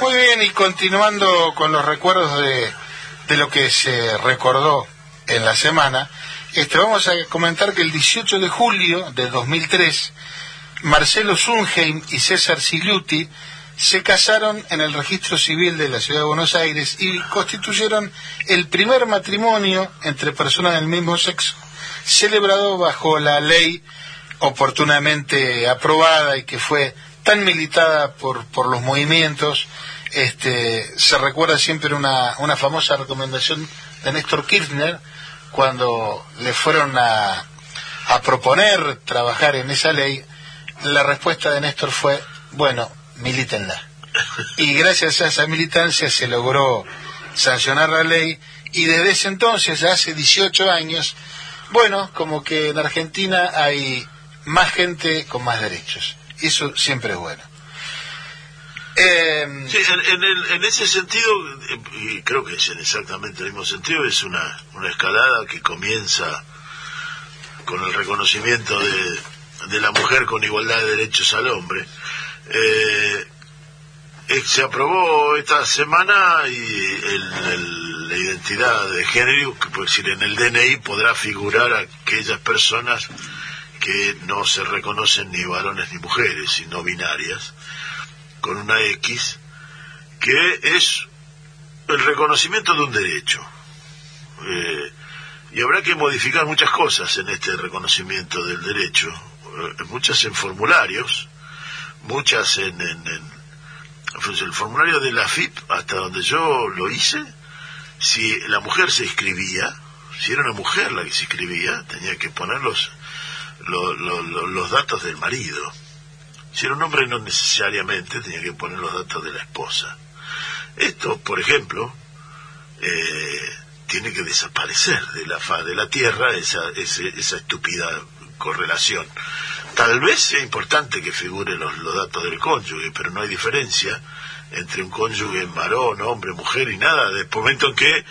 Muy bien, y continuando con los recuerdos de, de lo que se recordó en la semana, este, vamos a comentar que el 18 de julio de 2003, Marcelo Zunheim y César Sigliuti se casaron en el registro civil de la ciudad de Buenos Aires y constituyeron el primer matrimonio entre personas del mismo sexo, celebrado bajo la ley oportunamente aprobada y que fue tan militada por, por los movimientos. Este, se recuerda siempre una, una famosa recomendación de Néstor Kirchner cuando le fueron a, a proponer trabajar en esa ley. La respuesta de Néstor fue, bueno, milítenla. Y gracias a esa militancia se logró sancionar la ley y desde ese entonces, hace 18 años, bueno, como que en Argentina hay más gente con más derechos. Eso siempre es bueno. Eh, Sí, en, en en ese sentido, y creo que es en exactamente el mismo sentido, es una, escalada que comienza con el reconocimiento de, la mujer con igualdad de derechos al hombre. Eh, eh, se aprobó esta semana y el- la identidad de género, que decir en el DNI podrá figurar aquellas personas que no se reconocen ni varones ni mujeres, sino binarias con una X, que es el reconocimiento de un derecho. Eh, y habrá que modificar muchas cosas en este reconocimiento del derecho, eh, muchas en formularios, muchas en, el formulario de la FIP, hasta donde yo lo hice, si la mujer se inscribía, si era una mujer la que se inscribía, tenía que poner los, lo- lo- lo- los datos del marido. Si era un hombre no necesariamente tenía que poner los datos de la esposa. Esto, por ejemplo, eh, tiene que desaparecer de la faz de la Tierra esa, ese- esa estúpida correlación. Tal vez sea importante que figuren los, los datos del cónyuge, pero no hay diferencia entre un cónyuge varón, hombre, mujer y nada, de momento en que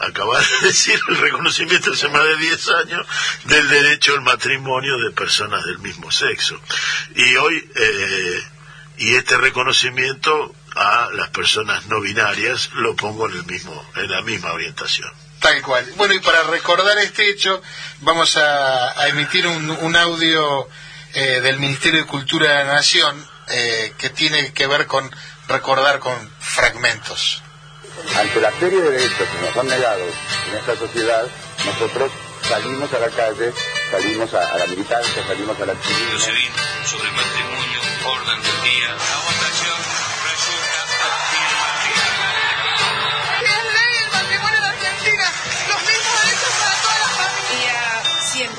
acaba de decir el reconocimiento hace más de 10 años del derecho al matrimonio de personas del mismo sexo. Y hoy, eh, y este reconocimiento a las personas no binarias lo pongo en el mismo, en la misma orientación. Tal cual. Bueno, y para recordar este hecho, vamos a, a emitir un, un audio eh, del Ministerio de Cultura de la Nación eh, que tiene que ver con recordar con fragmentos. Ante la serie de derechos que nos han negado en esta sociedad, nosotros salimos a la calle, salimos a, a la militancia, salimos al activismo. civil sobre matrimonio, orden del día. La votación resulta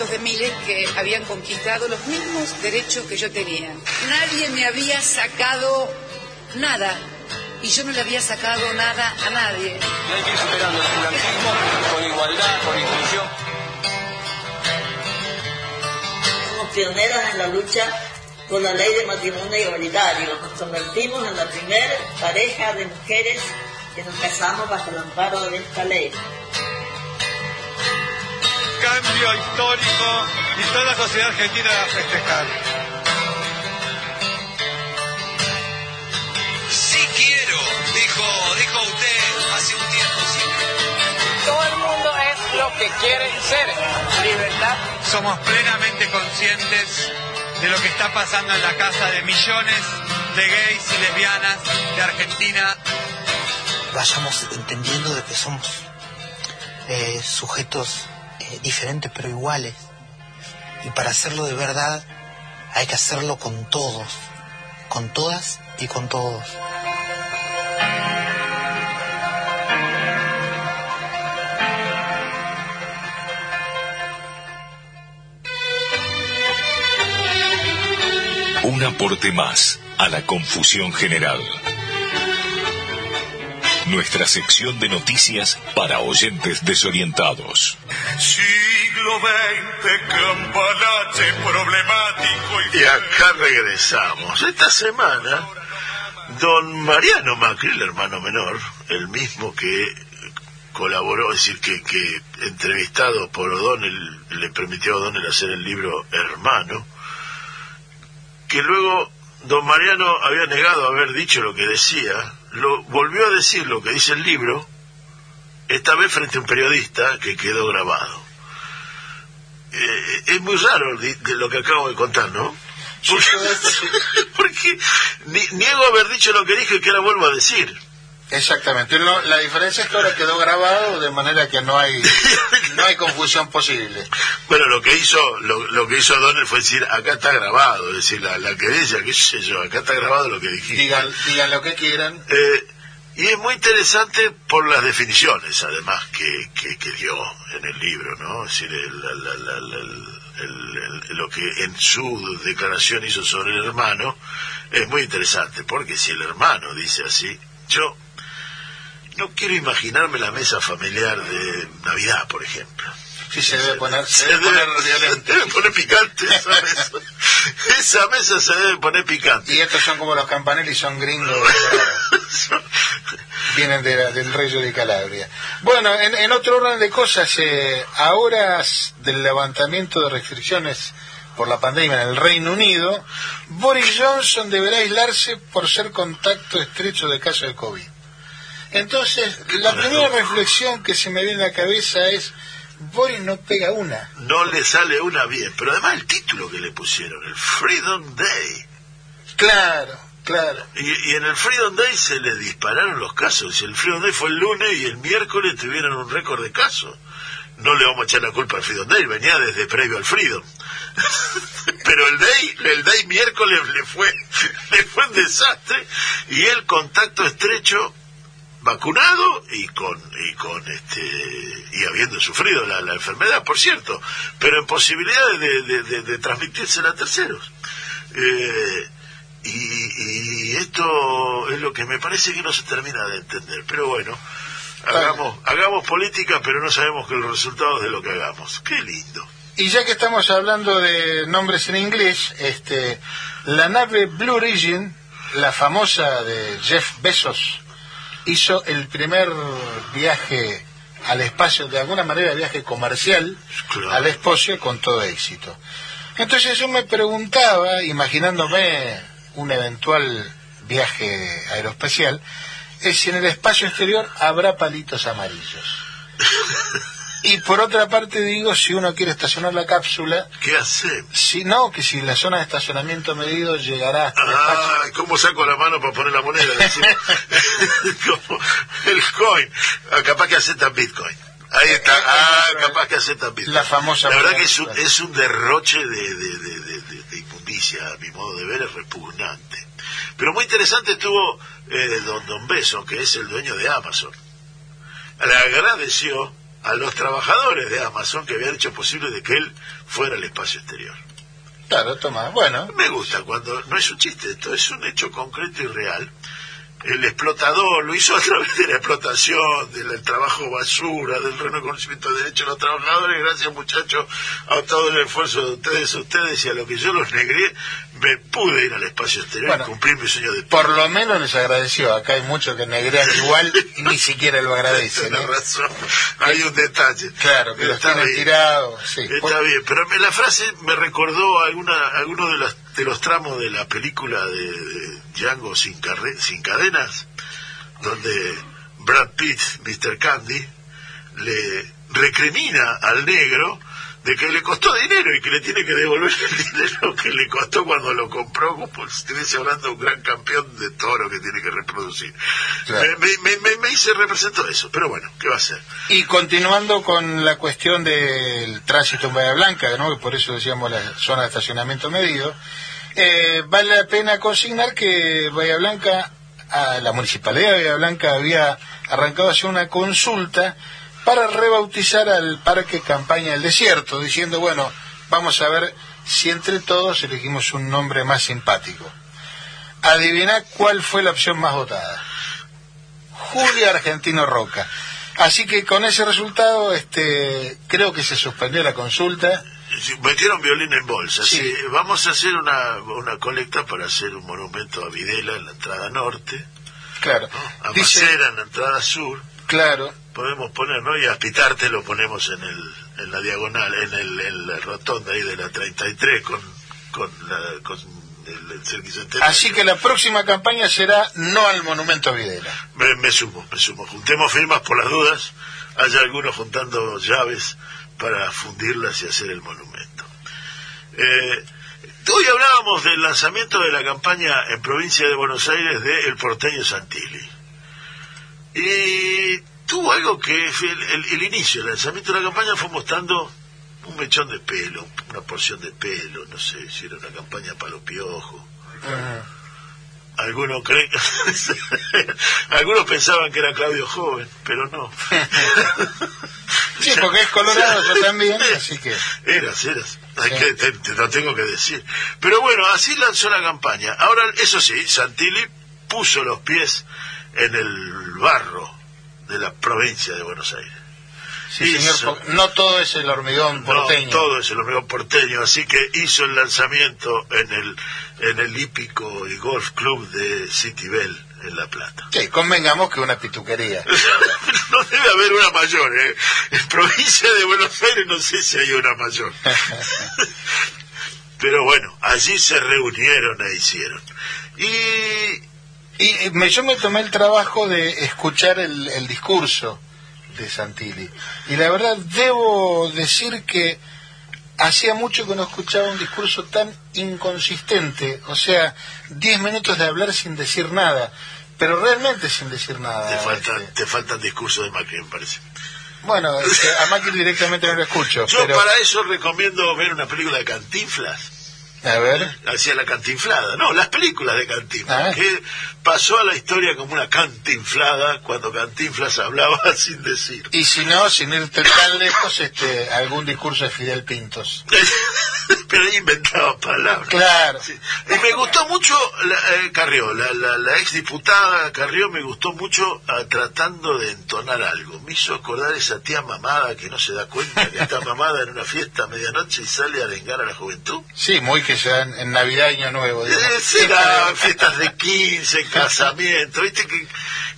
de miles que habían conquistado los mismos derechos que yo tenía. Nadie me había sacado nada y yo no le había sacado nada a nadie. Y hay que ir superando el oscurantismo con igualdad, con inclusión. Somos pioneras en la lucha por la ley de matrimonio igualitario. Nos convertimos en la primera pareja de mujeres que nos casamos bajo el amparo de esta ley. Cambio histórico y toda la sociedad argentina va a festejar. Dijo, dijo usted hace un tiempo. Sí. Todo el mundo es lo que quiere ser. Libertad. Somos plenamente conscientes de lo que está pasando en la casa de millones de gays y lesbianas de Argentina. Vayamos entendiendo de que somos eh, sujetos eh, diferentes pero iguales. Y para hacerlo de verdad hay que hacerlo con todos, con todas y con todos. Un aporte más a la confusión general. Nuestra sección de noticias para oyentes desorientados. Siglo XX, cambalache problemático y... acá regresamos. Esta semana, don Mariano Macri, el hermano menor, el mismo que colaboró, es decir, que, que entrevistado por O'Donnell, le permitió a O'Donnell hacer el libro Hermano, que luego don Mariano había negado haber dicho lo que decía, lo volvió a decir lo que dice el libro, esta vez frente a un periodista que quedó grabado. Eh, es muy raro de, de lo que acabo de contar, ¿no? Porque, porque ni- niego haber dicho lo que dije y que ahora vuelvo a decir. Exactamente. No, la diferencia es que ahora quedó grabado de manera que no hay no hay confusión posible. Bueno, lo que hizo lo, lo que hizo Donald fue decir, acá está grabado, es decir, la, la querella, qué sé yo, acá está grabado lo que dijiste. Digan, digan lo que quieran. Eh, y es muy interesante por las definiciones, además, que, que, que dio en el libro, ¿no? Es decir, el- el- el- lo que en su declaración hizo sobre el hermano es muy interesante, porque si el hermano dice así, yo no quiero imaginarme la mesa familiar de Navidad, por ejemplo. Sí, se debe poner, se Se debe debe, poner violento. debe poner picante esa mesa. esa mesa se debe poner picante. Y estos son como los campanelli, son gringos. Vienen de la- del Rey de Calabria. Bueno, en, en otro orden de cosas, eh, a horas del levantamiento de restricciones por la pandemia en el Reino Unido, Boris Johnson deberá aislarse por ser contacto estrecho de caso de COVID. Entonces, la primera reflexión que se me viene a la cabeza es, Boris no pega una. no le sale una bien. Pero además el título que le pusieron, el Freedom Day. Claro, claro. Y, y en el Freedom Day se le dispararon los casos. El Freedom Day fue el lunes y el miércoles tuvieron un récord de casos. No le vamos a echar la culpa al Freedom Day, venía desde previo al Freedom. Pero el Day, el Day miércoles le fue, le fue un desastre y el contacto estrecho vacunado y con y con este y habiendo sufrido la, la enfermedad por cierto pero en posibilidades de, de, de- de transmitírsela a terceros. Eh, y, y esto es lo que me parece que no se termina de entender pero bueno hagamos hagamos política pero no sabemos que los resultados de lo que hagamos. Qué lindo. Y ya que estamos hablando de nombres en inglés, este, la nave Blue Origin, la famosa de Jeff Bezos, hizo el primer viaje al espacio, de alguna manera viaje comercial Claro. al espacio con todo éxito. Entonces yo me preguntaba, imaginándome un eventual viaje aeroespacial, es si en el espacio exterior habrá palitos amarillos. Y por otra parte digo, si uno quiere estacionar la cápsula, qué hacemos si no, que si la zona de estacionamiento medido llegará hasta el. Ah, ¿cómo saco la mano para poner la moneda? Como el coin. Ah, capaz que aceptan Bitcoin. Ahí está. Ah, capaz que aceptan Bitcoin. La famosa La verdad que es un, es un derroche de, de, de, de- de- de inmundicia, a mi modo de ver, es repugnante. Pero muy interesante estuvo eh, don, don Beso, que es el dueño de Amazon. Le agradeció a los trabajadores de Amazon que habían hecho posible de que él fuera al espacio exterior. Claro, toma, bueno. Me gusta cuando no es un chiste, esto es un hecho concreto y real. El explotador lo hizo a través de la explotación, del, trabajo basura, del reconocimiento de derechos de los trabajadores. Gracias muchachos a todo el esfuerzo de ustedes, a ustedes y a lo que yo los negré, me pude ir al espacio exterior Bueno, y cumplir mi sueño de Por lo menos les agradeció. Acá hay muchos que negrean igual y ni siquiera lo agradecen. ¿eh? razón, hay un detalle. Claro, que Está tienen. Sí. Está bien, pero me- la frase me recordó alguna, alguno de, las, de los tramos de la película de, de Django sin, carre- sin cadenas, donde Brad Pitt, Mr. Candy, le recrimina al negro de que le costó dinero y que le tiene que devolver el dinero que le costó cuando lo compró, como si estuviese hablando de un gran campeón de toro que tiene que reproducir. Claro. Me, me, me, me hice representó eso, pero bueno, ¿qué va a ser? Y continuando con la cuestión del tránsito en Bahía Blanca, ¿no? que por eso decíamos la zona de estacionamiento medido, eh, vale la pena consignar que Bahía Blanca, a la municipalidad de Bahía Blanca había arrancado a hacer una consulta para rebautizar al Parque Campaña del Desierto, diciendo, bueno, vamos a ver si entre todos elegimos un nombre más simpático. Adivina cuál fue la opción más votada. Julia Argentino Roca. Así que con ese resultado, este, creo que se suspendió la consulta. Metieron violín en bolsa. Sí. Sí, Vamos a hacer una, una colecta para hacer un monumento a Videla en la entrada norte, Claro. a Dice, Macera en la entrada sur. claro, Podemos poner, ¿no? Y a Pitarte lo ponemos en, el, en la diagonal, en, el, en la rotonda ahí de la 33 con, con, la, con el, el así que la próxima campaña será no al Monumento a Videla. Me, me sumo, me sumo. Juntemos firmas por las dudas. Hay algunos juntando llaves para fundirlas y hacer el monumento. Eh, hoy hablábamos del lanzamiento de la campaña en provincia de Buenos Aires de El Porteño Santilli. Y tuvo algo que el inicio, el lanzamiento de la campaña fue mostrando un mechón de pelo, una porción de pelo, no sé si era una campaña para los piojos. Algunos creen, algunos pensaban que era Claudio joven, pero no. Sí, porque es colorado yo también, así que... Eras, eras. Hay Sí. que, te, te lo tengo que decir. Pero bueno, así lanzó la campaña. Ahora, eso sí, Santilli puso los pies en el barro de la provincia de Buenos Aires. Sí, señor, Hizo- no todo es el hormigón porteño. No, todo es el hormigón porteño, así que hizo el lanzamiento en el en el hípico y golf club de City Bell en La Plata. Sí, convengamos que una pituquería. no debe haber una mayor, ¿eh? En provincia de Buenos Aires no sé si hay una mayor. Pero bueno, allí se reunieron e hicieron. Y Y me, yo me tomé el trabajo de escuchar el, el discurso de Santilli. Y la verdad, debo decir que hacía mucho que no escuchaba un discurso tan inconsistente. O sea, 10 minutos de hablar sin decir nada. Pero realmente sin decir nada. te falta, este. te faltan discursos de Macri, me parece. Bueno, este, a Macri directamente no lo escucho. Yo pero, para eso recomiendo ver una película de Cantinflas. A ver. hacía la cantinflada, no, las películas de Cantinflas, Ah. que pasó a la historia como una cantinflada cuando Cantinflas hablaba sin decir. Y si no, sin irte tan lejos, este, algún discurso de Fidel Pintos. Pero ahí inventaba palabras. Claro. Sí. Y me gustó mucho la, eh, Carrió, la, la, la ex diputada Carrió me gustó mucho ah, tratando de entonar algo. Me hizo acordar esa tía mamada que no se da cuenta que está mamada en una fiesta a medianoche y sale a arengar a la juventud. Sí, muy que sea en, en Navidad y Año Nuevo. digamos. Eh, será fiestas de 15, casamiento, viste que,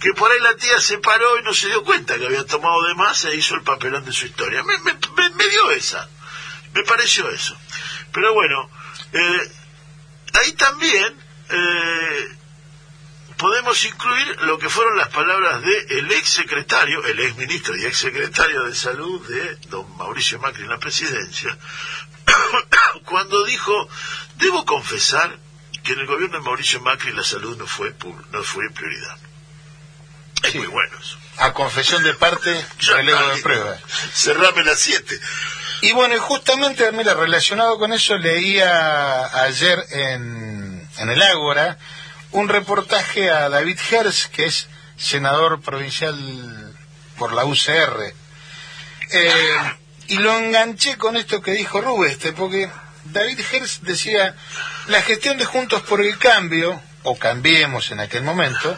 que por ahí la tía se paró y no se dio cuenta que había tomado de más e hizo el papelón de su historia. Me, me, me- me dio esa, me pareció eso. Pero bueno, eh, ahí también eh, podemos incluir lo que fueron las palabras de el ex secretario, el ex ministro y ex secretario de salud de don Mauricio Macri en la presidencia, cuando dijo, debo confesar que en el gobierno de Mauricio Macri la salud no fue, no fue prioridad. Es muy bueno eso. A confesión de parte, relevo de prueba. Cerrame las siete. Y bueno, y justamente, mira, relacionado con eso, leía ayer en, en el Ágora un reportaje a David Herz, que es senador provincial por la UCR. Eh, y lo enganché con esto que dijo Rubeste, porque David Herz decía, la gestión de Juntos por el Cambio, o Cambiemos en aquel momento,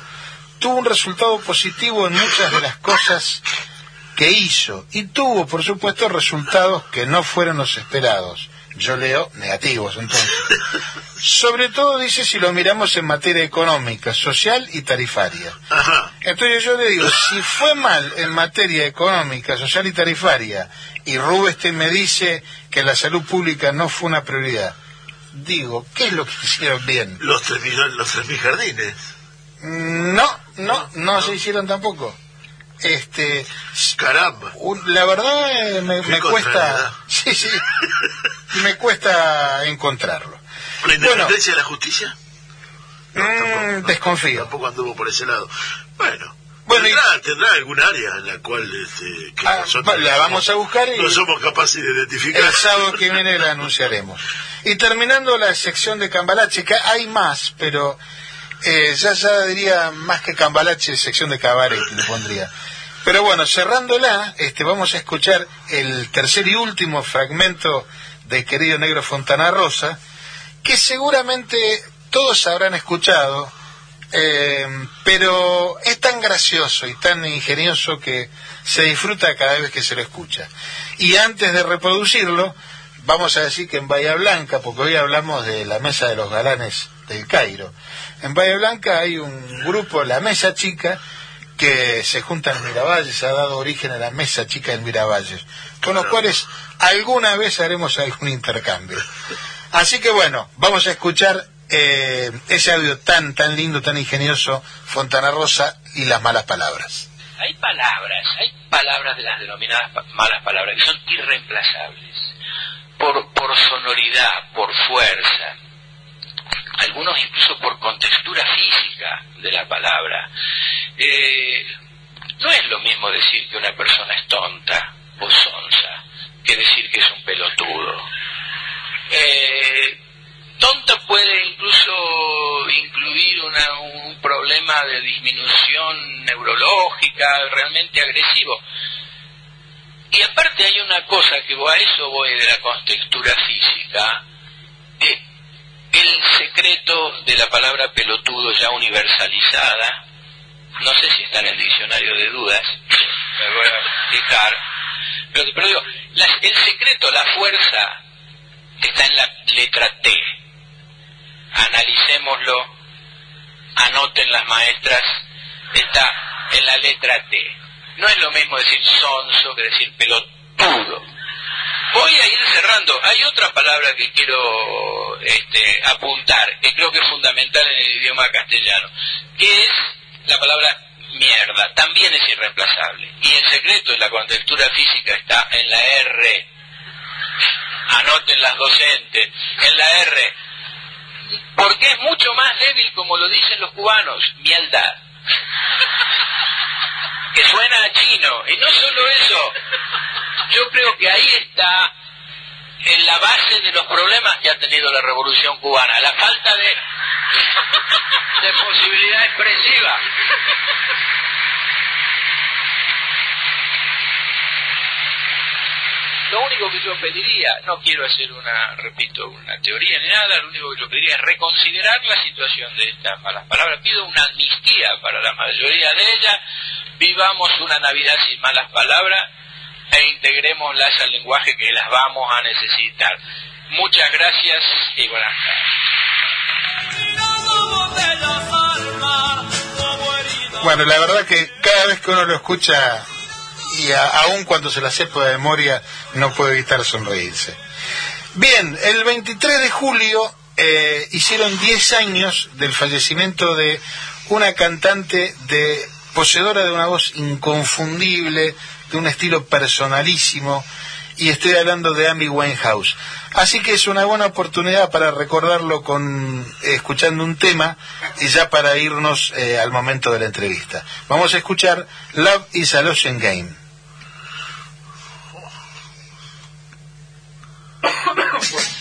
tuvo un resultado positivo en muchas de las cosas que hizo y tuvo, por supuesto, resultados que no fueron los esperados. Yo leo negativos, entonces. Sobre todo, dice, si lo miramos en materia económica, social y tarifaria. Entonces yo le digo, si fue mal en materia económica, social y tarifaria, y Rubeste me dice que la salud pública no fue una prioridad, digo, ¿qué es lo que hicieron bien? Los tres, los tres mil jardines. No, no, no se hicieron tampoco. Este, Caramba. un- la verdad eh, me, cuesta, Sí, sí. Y me cuesta encontrarlo. ¿La independencia de la justicia? Mm, desconfío. Tampoco anduvo por ese lado. Bueno. Bueno, tendrá, tendrá algún área en la cual este, que Ah, nosotros la vamos a buscar y no somos capaces de identificar. el sábado que viene la anunciaremos. Y terminando la sección de Cambalache, que hay más, pero eh, ya ya diría más que Cambalache, sección de cabaret le pondría. Pero bueno, cerrándola, este, vamos a escuchar el tercer y último fragmento de Querido Negro Fontana Rosa, que seguramente todos habrán escuchado, eh, pero es tan gracioso y tan ingenioso que se disfruta cada vez que se lo escucha. Y antes de reproducirlo, vamos a decir que en Bahía Blanca, porque hoy hablamos de la Mesa de los Galanes del Cairo, en Bahía Blanca hay un grupo, la Mesa Chica, que se junta en Miravalles, ha dado origen a la Mesa Chica en Miravalles, con los cuales alguna vez haremos algún intercambio. Así que bueno, vamos a escuchar eh, ese audio tan, tan lindo, tan ingenioso, Fontana Rosa y las malas palabras. Hay palabras, hay palabras de las denominadas pa- malas palabras que son irreemplazables por, por sonoridad, por fuerza, algunos incluso por contextura física de la palabra. Eh, no es lo mismo decir que una persona es tonta o sonsa que decir que es un pelotudo. Eh, tonta puede incluso incluir un problema de disminución neurológica realmente agresivo. Y aparte hay una cosa que a eso voy de la contextura física, el secreto de la palabra pelotudo ya universalizada, no sé si está en el diccionario de dudas, me voy a explicar, pero, pero digo, las- el secreto, la fuerza, está en la letra T. Analicémoslo, anoten las maestras, está en la letra T. No es lo mismo decir sonso que decir pelotudo. Voy a ir cerrando. Hay otra palabra que quiero este, apuntar, que creo que es fundamental en el idioma castellano, que es la palabra mierda. También es irreemplazable. Y el secreto de la contextura física está en la R. Anoten las docentes, en la R. Porque es mucho más débil, como lo dicen los cubanos, mieldad. Que suena a chino. Y no solo eso, yo creo que ahí está en la base de los problemas que ha tenido la revolución cubana, la falta de, de posibilidad expresiva. Lo único que yo pediría, no quiero hacer una, repito, una teoría ni nada, lo único que yo pediría es reconsiderar la situación de estas malas palabras. Pido una amnistía para la mayoría de ellas, vivamos una Navidad sin malas palabras e integrémoslas al lenguaje que las vamos a necesitar. Muchas gracias y buenas Bueno, la verdad que cada vez que uno lo escucha, y a- aun cuando se la sepa de memoria, no puede evitar sonreírse. Bien, el 23 de julio eh, hicieron 10 años del fallecimiento de una cantante de poseedora de una voz inconfundible, de un estilo personalísimo, y estoy hablando de Amy Winehouse. Así que es una buena oportunidad para recordarlo con eh, escuchando un tema y ya para irnos eh, al momento de la entrevista. Vamos a escuchar Love is a Lotion Game.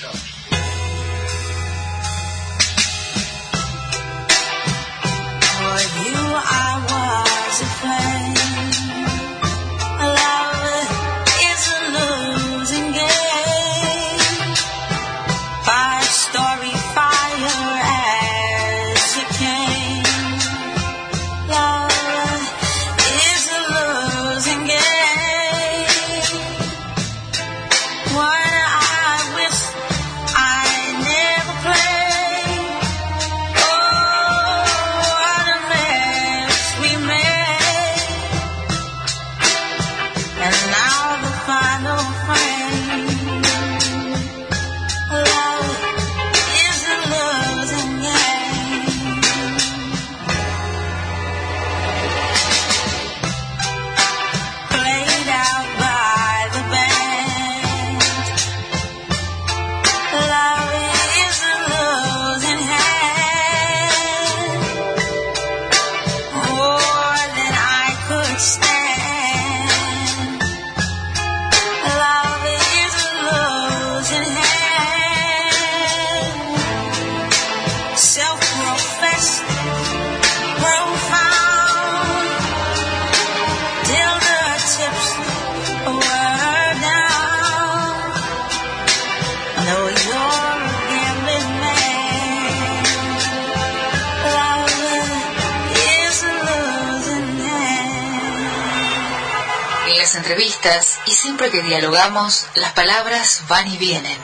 siempre que dialogamos, las palabras van y vienen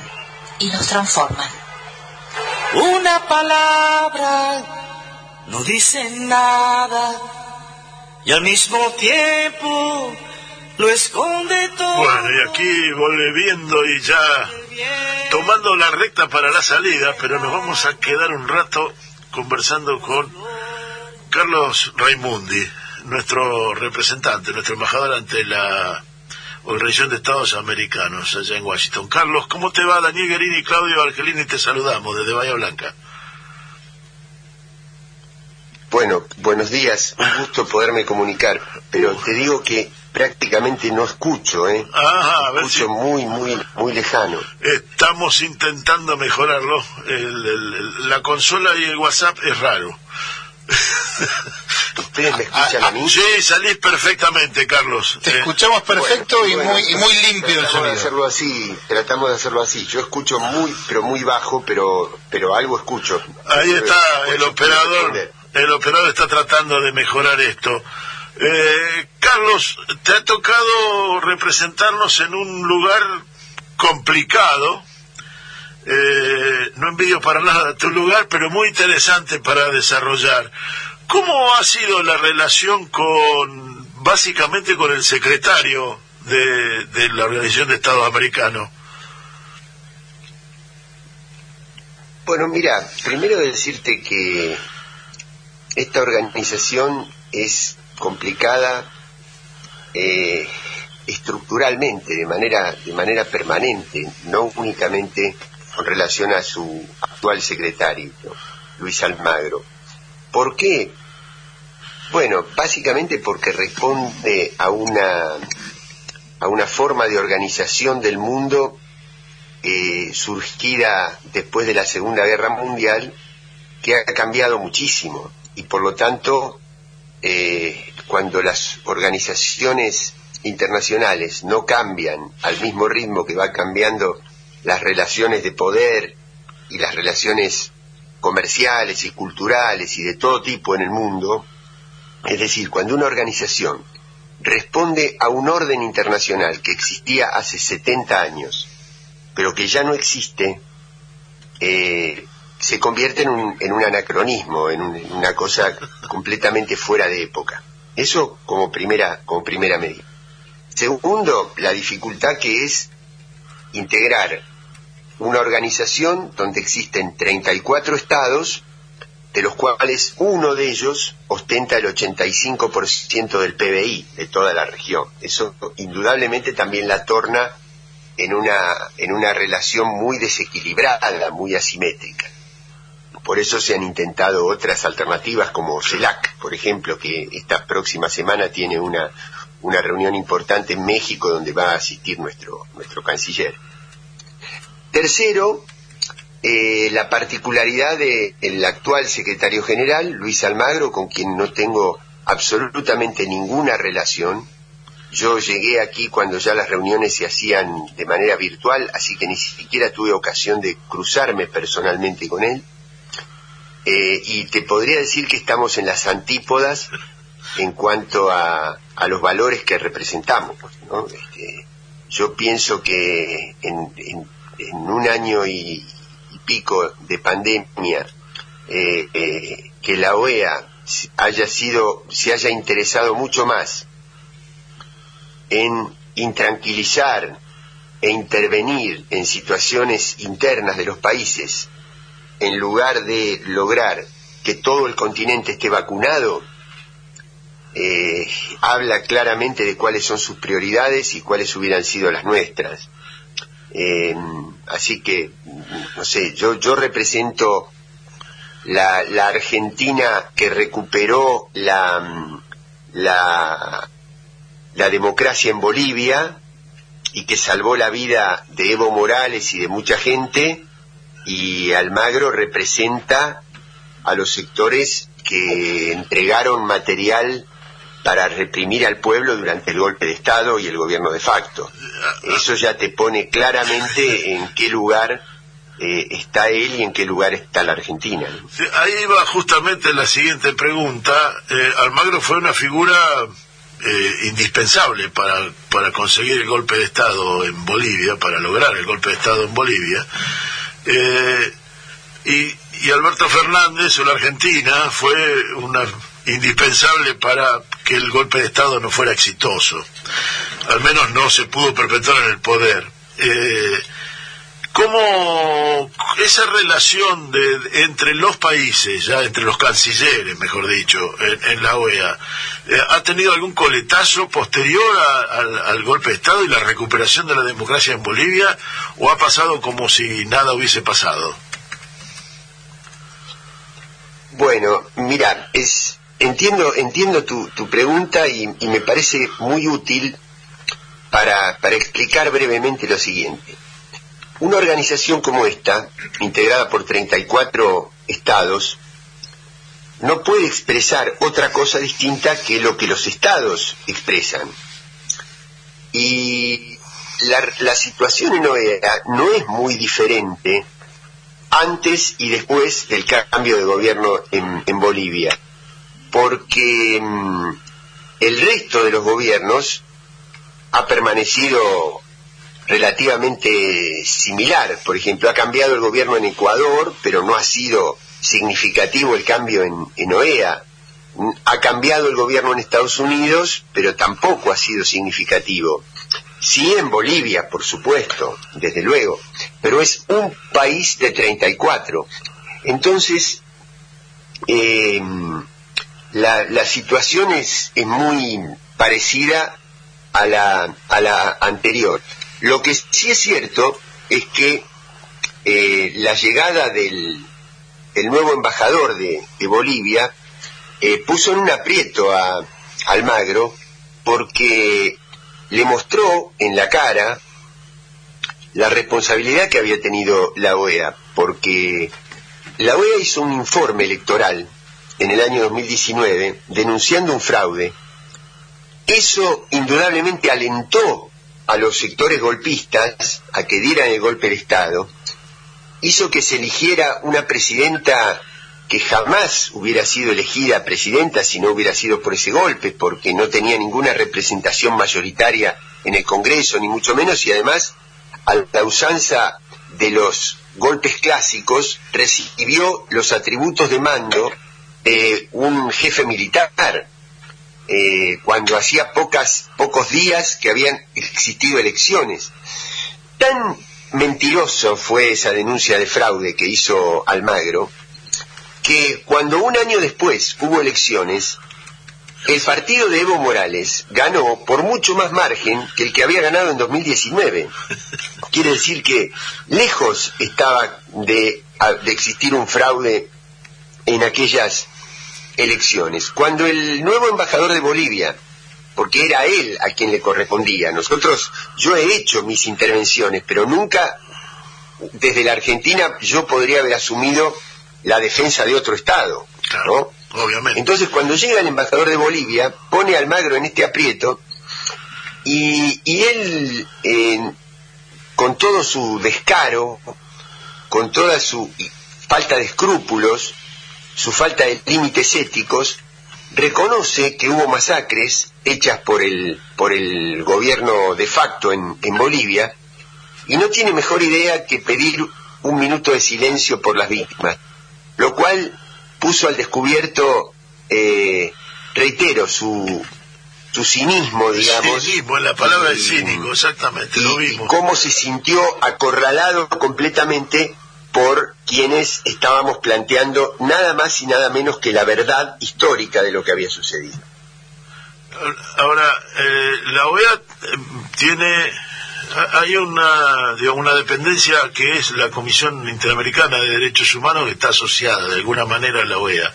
y nos transforman. Una palabra no dice nada y al mismo tiempo lo esconde todo. Bueno, y aquí volviendo y ya tomando la recta para la salida, pero nos vamos a quedar un rato conversando con Carlos Raimundi, nuestro representante, nuestro embajador ante la Organización de Estados Americanos allá en Washington. Carlos, ¿cómo te va? Daniel Guerini y Claudio Argelini te saludamos desde Bahía Blanca. Bueno, buenos días, un gusto poderme comunicar, pero te digo que prácticamente no escucho, ¿eh? Escucho si- muy, muy, muy lejano. Estamos intentando mejorarlo. El- el- el- la consola y el WhatsApp es raro. ¿Ustedes me escuchan a mí? Sí, salís perfectamente, Carlos. Te Eh, escuchamos perfecto y, Bueno, muy, y muy limpio el tratamos de sonido. hacerlo así, tratamos de hacerlo así. Yo escucho muy, pero muy bajo, pero, pero algo escucho. Ahí está el operador. El operador está tratando de mejorar esto. Eh, Carlos, te ha tocado representarnos en un lugar complicado. Eh, no envidio para nada tu lugar, pero muy interesante para desarrollar. ¿Cómo ha sido la relación con, básicamente, con el secretario de, la Organización de Estados Americanos? Bueno, mira, primero decirte que esta organización es complicada eh, estructuralmente, de manera, de manera permanente, no únicamente con relación a su actual secretario, Luis Almagro. ¿Por qué? Bueno, básicamente porque responde a una, a una forma de organización del mundo eh, surgida después de la Segunda Guerra Mundial que ha cambiado muchísimo y por lo tanto eh, cuando las organizaciones internacionales no cambian al mismo ritmo que va cambiando las relaciones de poder y las relaciones comerciales y culturales y de todo tipo en el mundo, es decir, cuando una organización responde a un orden internacional que existía hace 70 años, pero que ya no existe, eh, se convierte en un, en un anacronismo, en, en una cosa completamente fuera de época. Eso como primera, como primera medida. Segundo, la dificultad que es integrar una organización donde existen 34 estados, de los cuales uno de ellos ostenta el 85% del PBI de toda la región. Eso indudablemente también la torna en una, en una relación muy desequilibrada, muy asimétrica. Por eso se han intentado otras alternativas como CELAC, por ejemplo, que esta próxima semana tiene una, una reunión importante en México donde va a asistir nuestro, nuestro canciller. Tercero, eh, la particularidad del actual secretario general, Luis Almagro, con quien no tengo absolutamente ninguna relación. Yo llegué aquí cuando ya las reuniones se hacían de manera virtual, así que ni siquiera tuve ocasión de cruzarme personalmente con él. Eh, y te podría decir que estamos en las antípodas en cuanto a, los valores que representamos. ¿no? Este, yo pienso que en, en- un año y, pico de pandemia, eh, eh, que la OEA haya sido, se haya interesado mucho más en intranquilizar e intervenir en situaciones internas de los países en lugar de lograr que todo el continente esté vacunado, eh, habla claramente de cuáles son sus prioridades y cuáles hubieran sido las nuestras. Eh, así que, no sé, yo, yo represento la, la Argentina que recuperó la, la, la democracia en Bolivia y que salvó la vida de Evo Morales y de mucha gente, y Almagro representa a los sectores que entregaron material para reprimir al pueblo durante el golpe de Estado y el gobierno de facto. Eso ya te pone claramente en qué lugar eh, está él y en qué lugar está la Argentina. Ahí va justamente la siguiente pregunta. Eh, Almagro fue una figura eh, indispensable para, para conseguir el golpe de Estado en Bolivia, para lograr el golpe de Estado en Bolivia. Eh, y, y Alberto Fernández o la Argentina fue una indispensable para que el golpe de Estado no fuera exitoso. Al menos no se pudo perpetuar en el poder. Eh, ¿Cómo esa relación de, entre los países, ya entre los cancilleres, mejor dicho, en, la OEA, eh, ha tenido algún coletazo posterior a- al, al golpe de Estado y la recuperación de la democracia en Bolivia, o ha pasado como si nada hubiese pasado? Bueno, mira, es entiendo entiendo tu, tu pregunta y, me parece muy útil para, para explicar brevemente lo siguiente. Una organización como esta, integrada por 34 estados, no puede expresar otra cosa distinta que lo que los estados expresan. Y la, la situación en OEA no es muy diferente antes y después del cambio de gobierno en, en Bolivia, porque mm, el resto de los gobiernos ha permanecido relativamente similar. Por ejemplo, ha cambiado el gobierno en Ecuador, pero no ha sido significativo el cambio en, en OEA. Ha cambiado el gobierno en Estados Unidos, pero tampoco ha sido significativo. Sí en Bolivia, por supuesto, desde luego, pero es un país de 34. Entonces, eh, la, la situación es, es muy parecida a la, a la anterior. Lo que sí es cierto es que eh, la llegada del, del nuevo embajador de, de Bolivia eh, puso en un aprieto a Almagro porque le mostró en la cara la responsabilidad que había tenido la OEA, porque la OEA hizo un informe electoral en el año 2019 denunciando un fraude. Eso indudablemente alentó a los sectores golpistas a que dieran el golpe de Estado, hizo que se eligiera una presidenta que jamás hubiera sido elegida presidenta si no hubiera sido por ese golpe, porque no tenía ninguna representación mayoritaria en el Congreso, ni mucho menos, y además, a la usanza de los golpes clásicos, recibió los atributos de mando un jefe militar, eh, cuando hacía pocas, pocos días que habían existido elecciones. Tan mentiroso fue esa denuncia de fraude que hizo Almagro, que cuando un año después hubo elecciones, el partido de Evo Morales ganó por mucho más margen que el que había ganado en 2019. Quiere decir que lejos estaba de, de existir un fraude en aquellas elecciones. Cuando el nuevo embajador de Bolivia, porque era él a quien le correspondía, nosotros, yo he hecho mis intervenciones, pero nunca desde la Argentina yo podría haber asumido la defensa de otro Estado. ¿no? Obviamente. Entonces, cuando llega el embajador de Bolivia, pone a Almagro en este aprieto y, y él, eh, con todo su descaro, con toda su falta de escrúpulos, su falta de límites éticos, reconoce que hubo masacres hechas por el, por el gobierno de facto en, en Bolivia y no tiene mejor idea que pedir un minuto de silencio por las víctimas, lo cual puso al descubierto, eh, reitero, su, su cinismo, digamos. Cinismo, en la palabra es y- cínico, exactamente, lo y vimos. cómo se sintió acorralado completamente por quienes estábamos planteando nada más y nada menos que la verdad histórica de lo que había sucedido. Ahora, eh, la OEA eh, tiene, ha- hay una, una dependencia que es la Comisión Interamericana de Derechos Humanos que está asociada de alguna manera a la OEA.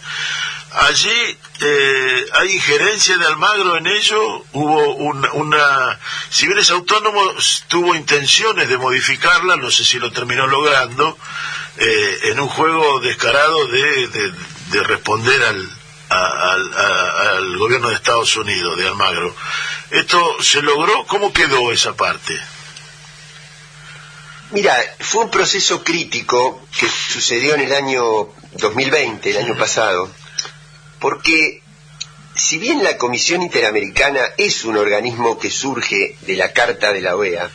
Allí eh, hay injerencia de Almagro en ello, hubo una, una, si bien es autónomo, tuvo intenciones de modificarla, no sé si lo terminó logrando, eh, en un juego descarado de, de- de responder al, a- al, a- al gobierno de Estados Unidos, de Almagro. ¿Esto se logró? ¿Cómo quedó esa parte? Mira, fue un proceso crítico que sucedió en el año 2020, el año pasado, porque si bien la Comisión Interamericana es un organismo que surge de la Carta de la OEA,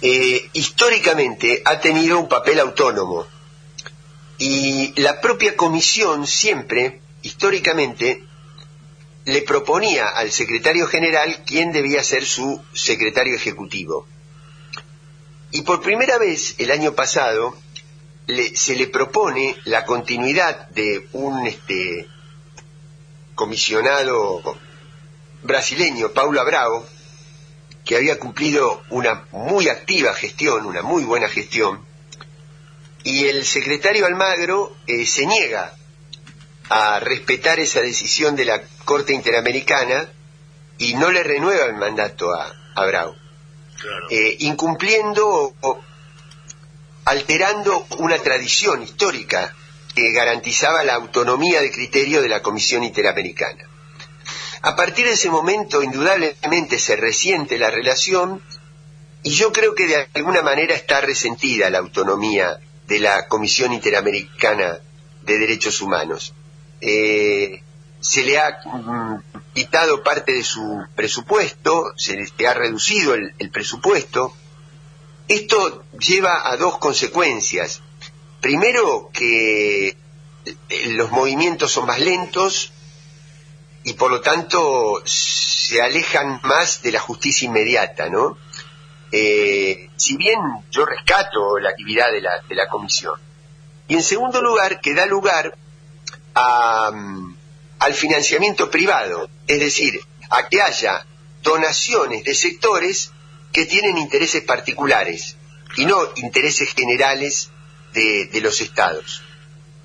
eh, históricamente ha tenido un papel autónomo y la propia Comisión siempre, históricamente, le proponía al secretario general quién debía ser su secretario ejecutivo. Y por primera vez el año pasado le- se le propone la continuidad de un este, comisionado brasileño, Paulo Abrao, que había cumplido una muy activa gestión, una muy buena gestión, y el secretario Almagro eh, se niega a respetar esa decisión de la Corte Interamericana y no le renueva el mandato a, a Bravo, Eh, incumpliendo o alterando una tradición histórica que garantizaba la autonomía de criterio de la Comisión Interamericana. A partir de ese momento, indudablemente se resiente la relación y yo creo que de alguna manera está resentida la autonomía de la Comisión Interamericana de Derechos Humanos. Eh, se le ha quitado parte de su presupuesto, se le ha reducido el presupuesto. Esto lleva a dos consecuencias. Primero, que eh, los movimientos son más lentos y por lo tanto se alejan más de la justicia inmediata, ¿no? Eh, si bien yo rescato la actividad de la, de la comisión. Y en segundo lugar, que da lugar a, mm, al financiamiento privado, es decir, a que haya donaciones de sectores que tienen intereses particulares y no intereses generales de, los estados.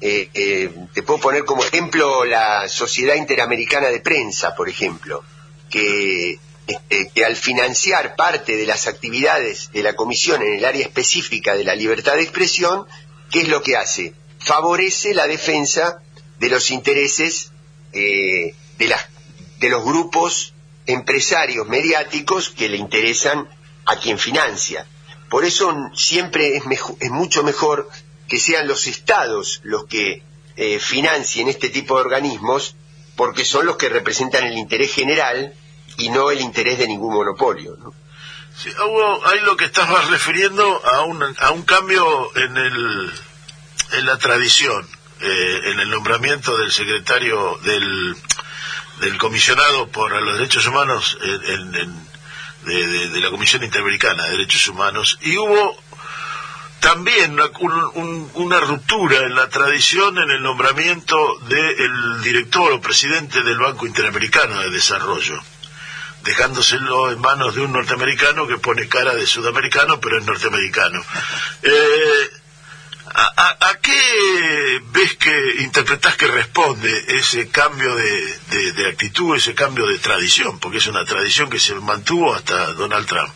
Eh, eh, te puedo poner como ejemplo la Sociedad Interamericana de Prensa, por ejemplo, que, este, que al financiar parte de las actividades de la Comisión en el área específica de la libertad de expresión, ¿qué es lo que hace? Favorece la defensa de los intereses eh, de, las, de los grupos empresarios mediáticos que le interesan a quien financia. Por eso siempre es, es mucho mejor que sean los estados los que eh, financien este tipo de organismos, porque son los que representan el interés general y no el interés de ningún monopolio. ¿no? Sí, Hugo, ahí lo que estabas refiriendo a un, a un cambio en, el, en la tradición, eh, en el nombramiento del secretario del, comisionado por los derechos humanos en- en- de, la Comisión Interamericana de Derechos Humanos y hubo también una, un- un- una ruptura en la tradición en el nombramiento del director o presidente del Banco Interamericano de Desarrollo dejándoselo en manos de un norteamericano que pone cara de sudamericano, pero es norteamericano. Eh, ¿a, qué ves que interpretás que responde ese cambio de, de- de actitud, ese cambio de tradición? Porque es una tradición que se mantuvo hasta Donald Trump.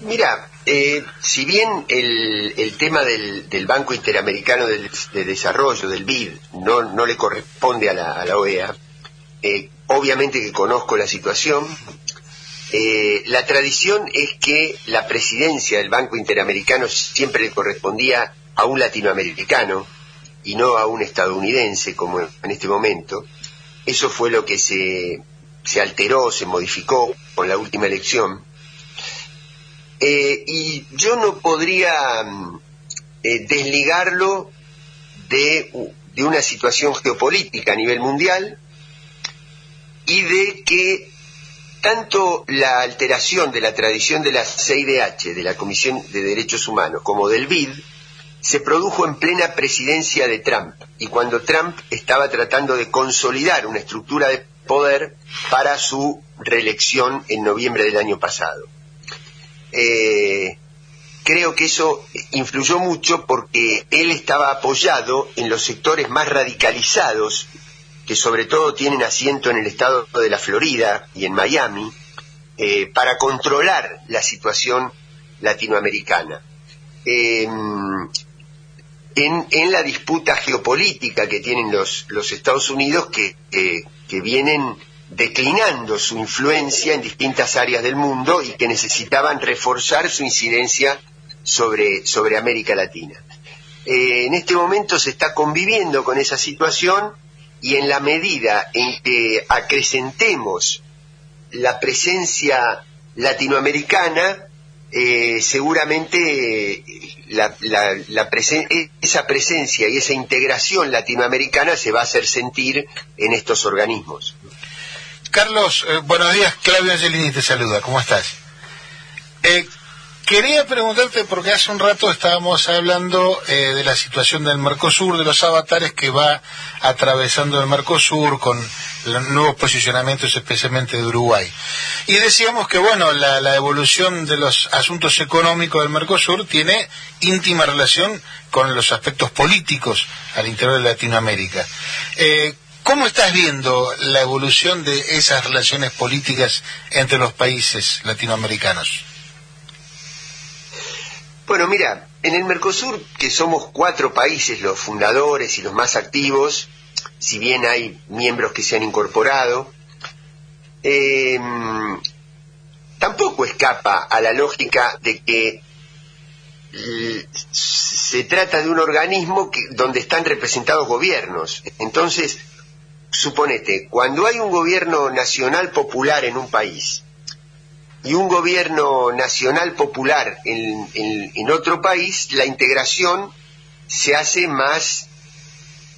Mira, eh, si bien el, el tema del, del Banco Interamericano de, de Desarrollo, del BID, no, no le corresponde a la, a la OEA, eh, obviamente que conozco la situación, eh, la tradición es que la presidencia del Banco Interamericano siempre le correspondía a un latinoamericano y no a un estadounidense como en este momento. Eso fue lo que se, se alteró, se modificó con la última elección. Eh, y yo no podría mm, eh, desligarlo de, de una situación geopolítica a nivel mundial y de que tanto la alteración de la tradición de la CIDH, de la Comisión de Derechos Humanos, como del BID, se produjo en plena presidencia de Trump y cuando Trump estaba tratando de consolidar una estructura de poder para su reelección en noviembre del año pasado. Eh, creo que eso influyó mucho porque él estaba apoyado en los sectores más radicalizados que sobre todo tienen asiento en el estado de la Florida y en Miami, eh, para controlar la situación latinoamericana. Eh, en, la disputa geopolítica que tienen los, Estados Unidos que, que- que vienen declinando su influencia en distintas áreas del mundo y que necesitaban reforzar su incidencia sobre, sobre América Latina. Eh, en este momento se está conviviendo con esa situación y en la medida en que acrecentemos la presencia latinoamericana, eh, seguramente eh, esa presencia y esa integración latinoamericana se va a hacer sentir en estos organismos. Carlos, eh, buenos días. Claudio Angelini te saluda. ¿Cómo estás? Quería preguntarte, porque hace un rato estábamos hablando eh, de la situación del Mercosur, de los avatares que va atravesando el Mercosur con los nuevos posicionamientos, especialmente de Uruguay. Y decíamos que, bueno, la, la evolución de los asuntos económicos del Mercosur tiene íntima relación con los aspectos políticos al interior de Latinoamérica. Eh, ¿Cómo estás viendo la evolución de esas relaciones políticas entre los países latinoamericanos? Bueno, mira, en el Mercosur, que somos cuatro países los fundadores y los más activos, si bien hay miembros que se han incorporado, eh, tampoco escapa a la lógica de que se trata de un organismo donde están representados gobiernos. Entonces, suponete, cuando hay un gobierno nacional popular en un país, y un gobierno nacional popular en, en- otro país, la integración se hace más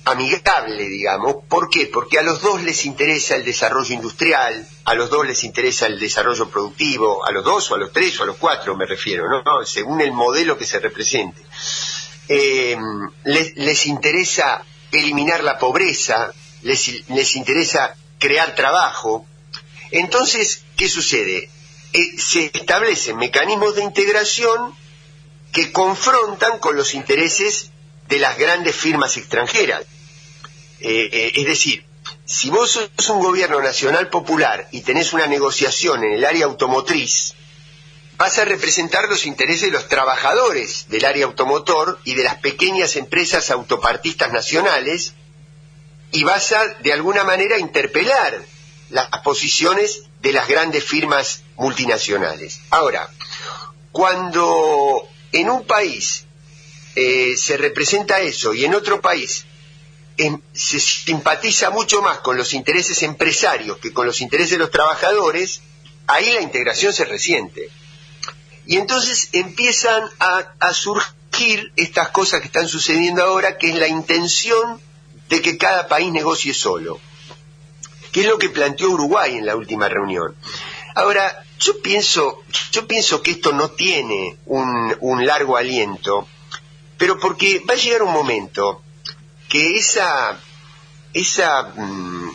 amigable, digamos. ¿Por qué? Porque a los dos les interesa el desarrollo industrial, a los dos les interesa el desarrollo productivo, a los dos o a los tres o a los cuatro me refiero, ¿no? No, según el modelo que se represente. Eh, les, les interesa eliminar la pobreza, les, les interesa crear trabajo. Entonces, ¿qué sucede? Eh, se establecen mecanismos de integración que confrontan con los intereses de las grandes firmas extranjeras. Eh, eh, es decir, si vos sos un gobierno nacional popular y tenés una negociación en el área automotriz, vas a representar los intereses de los trabajadores del área automotor y de las pequeñas empresas autopartistas nacionales y vas a, de alguna manera, interpelar las posiciones de las grandes firmas multinacionales. Ahora, cuando en un país eh, se representa eso y en otro país em, se simpatiza mucho más con los intereses empresarios que con los intereses de los trabajadores, ahí la integración se resiente. Y entonces empiezan a, a surgir estas cosas que están sucediendo ahora, que es la intención de que cada país negocie solo, que es lo que planteó Uruguay en la última reunión. Ahora, yo pienso, yo pienso que esto no tiene un, un largo aliento, pero porque va a llegar un momento que esa, esa, mm,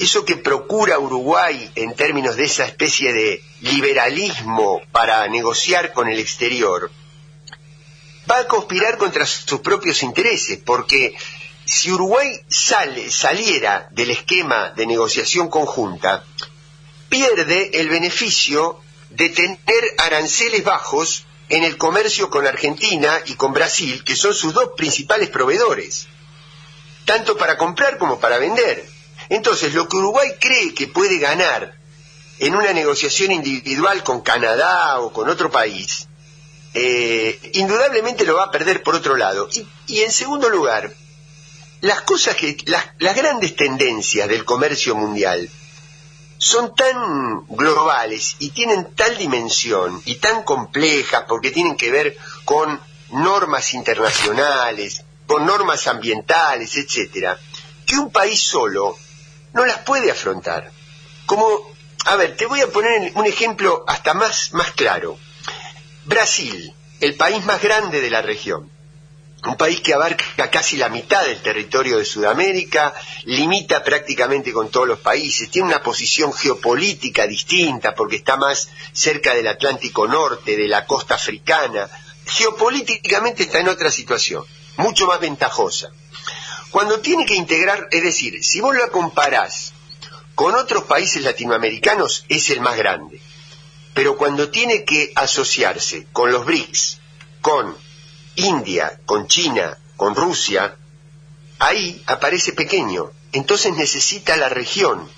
eso que procura Uruguay en términos de esa especie de liberalismo para negociar con el exterior, va a conspirar contra sus propios intereses, porque si Uruguay sale, saliera del esquema de negociación conjunta, pierde el beneficio de tener aranceles bajos en el comercio con Argentina y con Brasil, que son sus dos principales proveedores, tanto para comprar como para vender. Entonces, lo que Uruguay cree que puede ganar en una negociación individual con Canadá o con otro país, eh, indudablemente lo va a perder por otro lado. Y, y en segundo lugar, las cosas que, las, las grandes tendencias del comercio mundial son tan globales y tienen tal dimensión y tan complejas porque tienen que ver con normas internacionales, con normas ambientales, etcétera, que un país solo no las puede afrontar. Como, a ver, te voy a poner un ejemplo hasta más, más claro. Brasil, el país más grande de la región, un país que abarca casi la mitad del territorio de Sudamérica, limita prácticamente con todos los países, tiene una posición geopolítica distinta porque está más cerca del Atlántico Norte, de la costa africana, geopolíticamente está en otra situación, mucho más ventajosa. Cuando tiene que integrar, es decir, si vos la comparás con otros países latinoamericanos, es el más grande. Pero cuando tiene que asociarse con los BRICS, con India, con China, con Rusia, ahí aparece pequeño. Entonces necesita la región.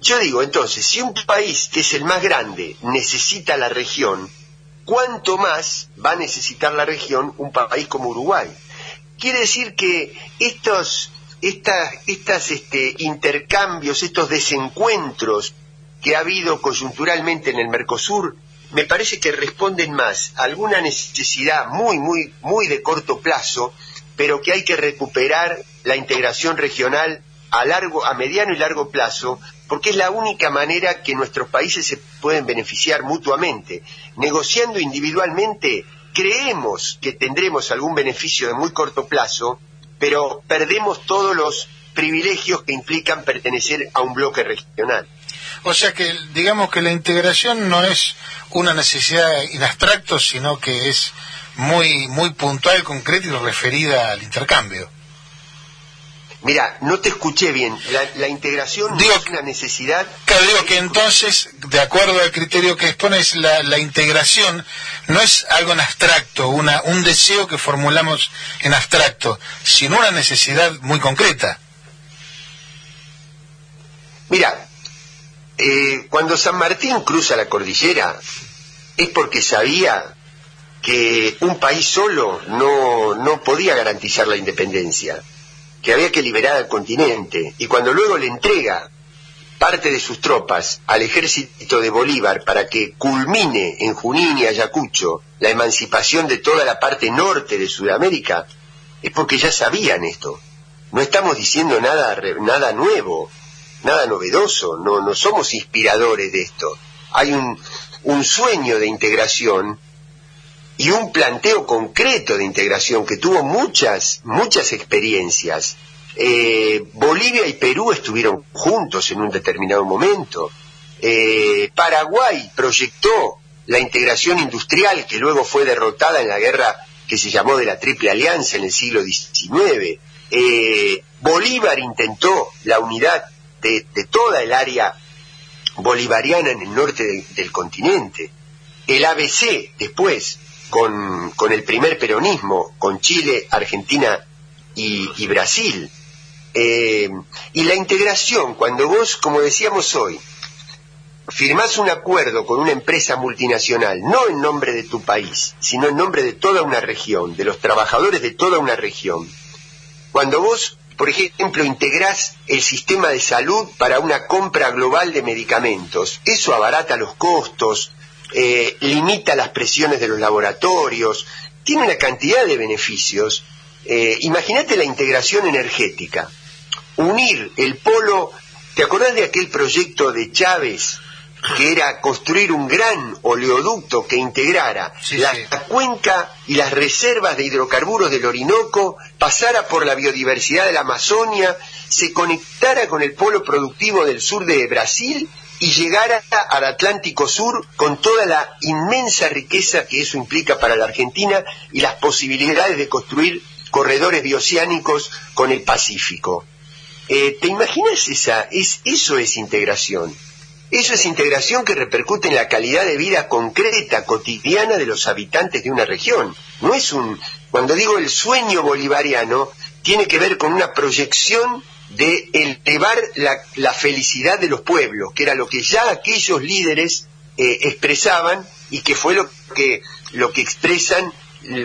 Yo digo, entonces, si un país que es el más grande necesita la región, ¿cuánto más va a necesitar la región un país como Uruguay? Quiere decir que estos estas, estas este, intercambios, estos desencuentros que ha habido coyunturalmente en el Mercosur, me parece que responden más a alguna necesidad muy, muy, muy de corto plazo, pero que hay que recuperar la integración regional a largo, a mediano y largo plazo, porque es la única manera que nuestros países se pueden beneficiar mutuamente. Negociando individualmente, creemos que tendremos algún beneficio de muy corto plazo, pero perdemos todos los privilegios que implican pertenecer a un bloque regional. O sea que digamos que la integración no es una necesidad en abstracto, sino que es muy muy puntual, concreta y referida al intercambio. Mira, no te escuché bien. La, la integración Digo- no es una necesidad. Claro, digo que entonces, de acuerdo al criterio que expones, la, la integración no es algo en abstracto, una, un deseo que formulamos en abstracto, sino una necesidad muy concreta. Mira, eh, cuando San Martín cruza la cordillera es porque sabía que un país solo no, no podía garantizar la independencia, que había que liberar al continente, y cuando luego le entrega parte de sus tropas al ejército de Bolívar para que culmine en Junín y Ayacucho la emancipación de toda la parte norte de Sudamérica, es porque ya sabían esto. No estamos diciendo nada, nada nuevo, nada novedoso, no, no somos inspiradores de esto. Hay un, un sueño de integración y un planteo concreto de integración que tuvo muchas, muchas experiencias. Eh, Bolivia y Perú estuvieron juntos en un determinado momento. Eh, Paraguay proyectó la integración industrial que luego fue derrotada en la guerra que se llamó de la Triple Alianza en el siglo XIX. Eh, Bolívar intentó la unidad de, toda el área bolivariana en el norte del- continente. El ABC después, con, con el primer peronismo, con Chile, Argentina y, y Brasil. Eh, y la integración, cuando vos, como decíamos hoy, firmás un acuerdo con una empresa multinacional, no en nombre de tu país, sino en nombre de toda una región, de los trabajadores de toda una región, cuando vos, por ejemplo, integrás el sistema de salud para una compra global de medicamentos, eso abarata los costos, eh, limita las presiones de los laboratorios, tiene una cantidad de beneficios. Eh, Imagínate la integración energética, unir el polo, ¿te acordás de aquel proyecto de Chávez que era construir un gran oleoducto que integrara la, la cuenca y las reservas de hidrocarburos del Orinoco, pasara por la biodiversidad de la Amazonia, se conectara con el polo productivo del sur de Brasil y llegara al Atlántico Sur con toda la inmensa riqueza que eso implica para la Argentina y las posibilidades de construir corredores bioceánicos con el Pacífico. Eh, ¿Te imaginas esa? Es, eso es integración. Eso es integración que repercute en la calidad de vida concreta, cotidiana de los habitantes de una región. No es un, cuando digo el sueño bolivariano, tiene que ver con una proyección de elevar la, la felicidad de los pueblos, que era lo que ya aquellos líderes eh, expresaban y que fue lo que, lo que expresan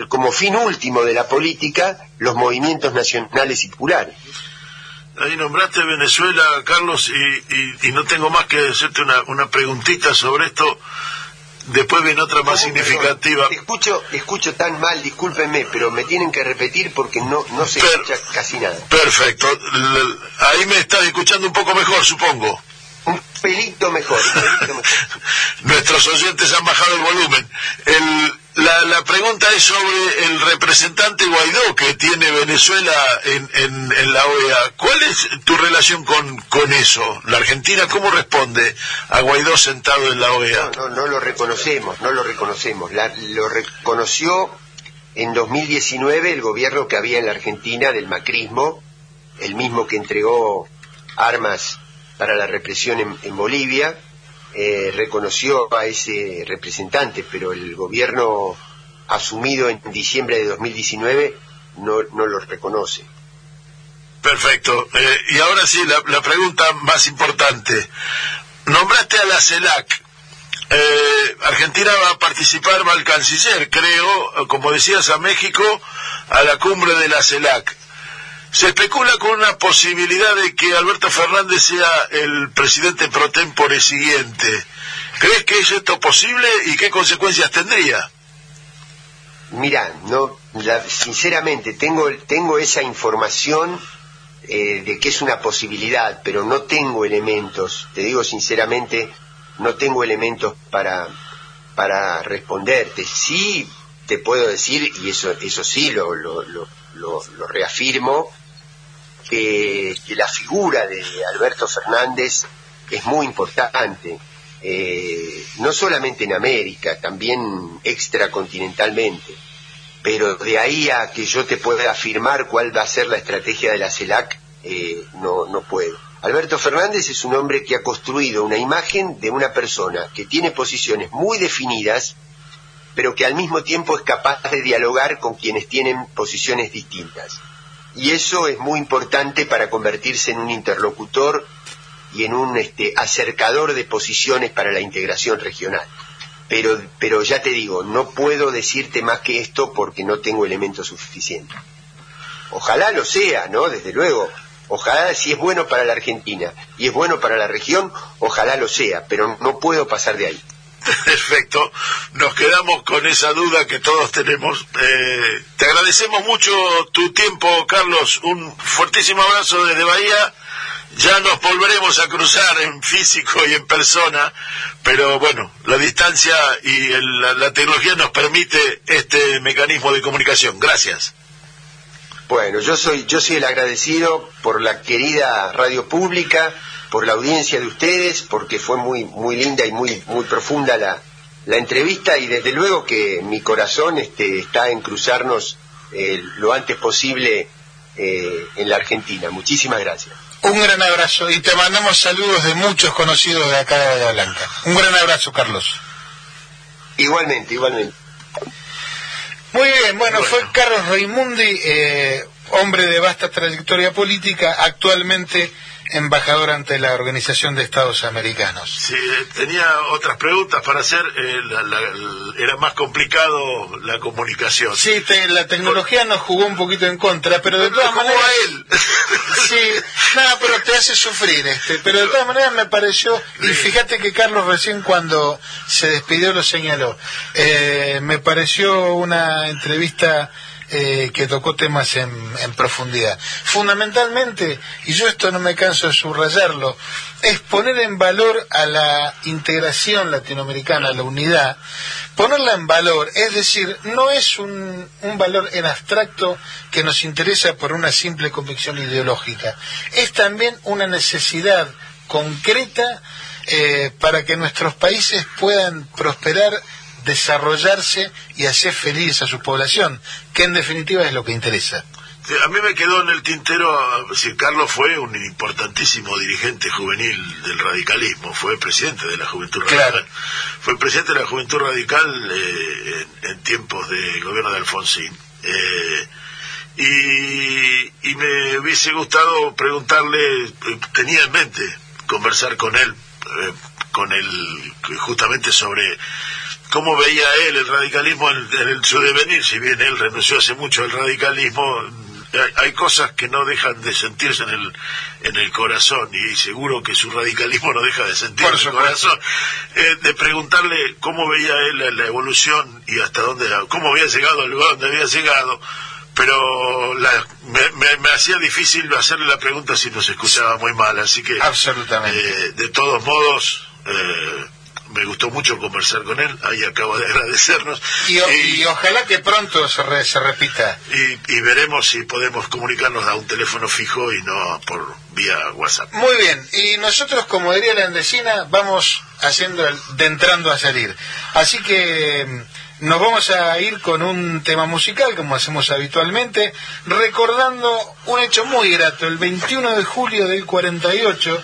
como fin último de la política los movimientos nacionales y populares. Ahí nombraste Venezuela, Carlos, y, y- y no tengo más que hacerte una, una preguntita sobre esto. Después viene otra más significativa. Escucho, escucho tan mal, discúlpenme, pero me tienen que repetir porque no, no se escucha casi nada. Perfecto. Ahí me estás escuchando un poco mejor, supongo. Un pelito mejor, un pelito mejor. Nuestros oyentes han bajado el volumen. El- la, la pregunta es sobre el representante Guaidó que tiene Venezuela en, en- en la OEA. ¿Cuál es tu relación con, con eso? ¿La Argentina cómo responde a Guaidó sentado en la OEA? No, no lo reconocemos, no lo reconocemos. La- lo reconoció en 2019 el gobierno que había en la Argentina del macrismo, el mismo que entregó armas para la represión en, Bolivia, eh, reconoció a ese representante, pero el gobierno asumido en diciembre de 2019 no, no lo reconoce. Perfecto. Eh, y ahora sí, la, pregunta más importante. Nombraste a la CELAC. Eh, Argentina va a participar, va al canciller, creo, como decías, a México, a la cumbre de la CELAC. Se especula con una posibilidad de que Alberto Fernández sea el presidente pro tempore siguiente. ¿Crees que es esto posible y qué consecuencias tendría? Mira, no, la- sinceramente tengo tengo esa información eh, de que es una posibilidad, pero no tengo elementos. Te digo sinceramente, no tengo elementos para para responderte. Sí te puedo decir y eso eso sí lo lo, lo, lo- lo reafirmo que, la figura de Alberto Fernández es muy importante. eh, no solamente en América, también extracontinentalmente pero de ahí a que yo te pueda afirmar cuál va a ser la estrategia de la CELAC, eh, no, no puedo. Alberto Fernández es un hombre que ha construido una imagen de una persona que tiene posiciones muy definidas, pero que al mismo tiempo es capaz de dialogar con quienes tienen posiciones distintas. Y eso es muy importante para convertirse en un interlocutor y en un este, acercador de posiciones para la integración regional pero, pero ya te digo, no puedo decirte más que esto porque no tengo elementos suficientes. Ojalá lo sea, ¿no? Desde luego. Ojalá si es bueno para la Argentina y es bueno para la región, ojalá lo sea, pero no puedo pasar de ahí. Perfecto, nos quedamos con esa duda que todos tenemos. Eh, te agradecemos mucho tu tiempo, Carlos. Un fuertísimo abrazo desde Bahía. Ya nos volveremos a cruzar en físico y en persona, pero bueno, la distancia y el- la, la tecnología nos permite este mecanismo de comunicación. Gracias. Bueno, yo soy, yo soy el agradecido por la querida radio pública, por la audiencia de ustedes, porque fue muy, muy linda y muy, muy profunda la, la entrevista y desde luego que mi corazón este, está en cruzarnos eh, lo antes posible eh, en la Argentina. Muchísimas gracias. Un gran abrazo y te mandamos saludos de muchos conocidos de acá de Bahía Blanca. Un gran abrazo, Carlos. Igualmente, igualmente. Muy bien, bueno, fue Carlos Raimundi, eh, hombre de vasta trayectoria política, actualmente embajador ante la Organización de Estados Americanos. Sí, tenía otras preguntas para hacer. eh, la- la- la- era más complicado la comunicación. Sí, te- la tecnología nos jugó un poquito en contra, pero de todas maneras... a él. Sí, nada, pero te hace sufrir, este, pero de todas maneras me pareció, y fíjate que Carlos recién cuando se despidió lo señaló, eh, me pareció una entrevista eh, que tocó temas en, profundidad. Fundamentalmente, y yo esto no me canso de subrayarlo, es poner en valor a la integración latinoamericana, a la unidad, ponerla en valor, es decir, no es un, un valor en abstracto que nos interesa por una simple convicción ideológica, es también una necesidad concreta eh, para que nuestros países puedan prosperar, desarrollarse y hacer feliz a su población, que en definitiva es lo que interesa. A mí me quedó en el tintero, si Carlos fue un importantísimo dirigente juvenil del radicalismo, fue presidente de la Juventud Radical. Fue presidente de la Juventud Radical eh, en, en tiempos del gobierno de Alfonsín. Eh, y, y me hubiese gustado preguntarle, eh, tenía en mente conversar con él, eh, con él justamente sobre cómo veía él el radicalismo en, en el, su devenir, si bien él renunció hace mucho al radicalismo, hay, hay cosas que no dejan de sentirse en el, en el corazón y seguro que su radicalismo no deja de sentirse en el corazón. Eh, de preguntarle cómo veía él la, la evolución y hasta dónde, cómo había llegado al lugar donde había llegado, pero la- me, me- me hacía difícil hacerle la pregunta si nos escuchaba muy mal, así que Absolutamente. eh, de todos modos eh, me gustó mucho conversar con él, ahí acabo de agradecernos Y, o- y ojalá que pronto se, re- se repita. y, y veremos si podemos comunicarnos a un teléfono fijo y no por vía WhatsApp. Muy bien, y nosotros, como diría la andesina, vamos haciendo el, de entrando a salir. Así que mm, nos vamos a ir con un tema musical, como hacemos habitualmente, recordando un hecho muy grato. El 21 de julio del 48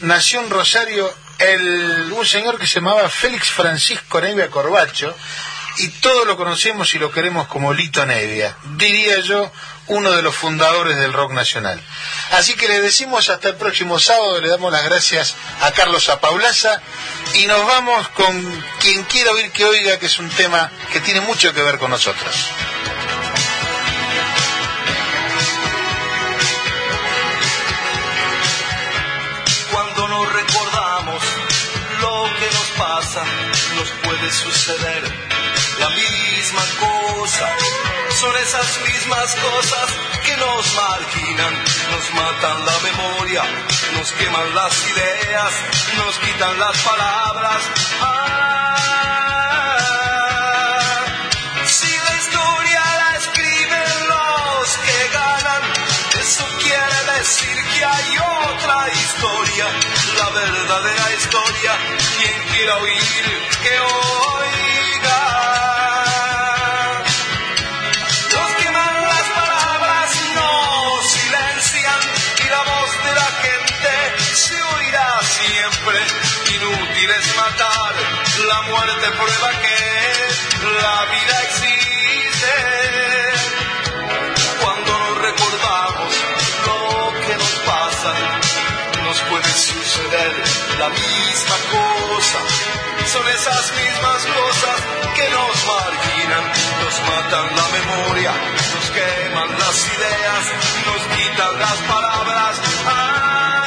nació en Rosario el, un señor que se llamaba Félix Francisco Nevia Corbacho, y todos lo conocemos y lo queremos como Lito Nevia, diría yo, uno de los fundadores del rock nacional. Así que le decimos hasta el próximo sábado, le damos las gracias a Carlos Apaulaza y nos vamos con quien quiera oír que oiga, que es un tema que tiene mucho que ver con nosotros. Pasa, nos puede suceder la misma cosa. Son esas mismas cosas que nos marginan, nos matan la memoria, nos queman las ideas, nos quitan las palabras. Ah, si la historia la escriben los que ganan, eso quiere decir que hay otra historia, la verdadera historia. Quien quiera oír, que oiga. Los que queman las palabras no silencian y la voz de la gente se oirá siempre. Inútil es matar, la muerte prueba que la vida existe. La misma cosa. Son esas mismas cosas que nos marginan, nos matan la memoria, nos queman las ideas, nos quitan las palabras. Ah,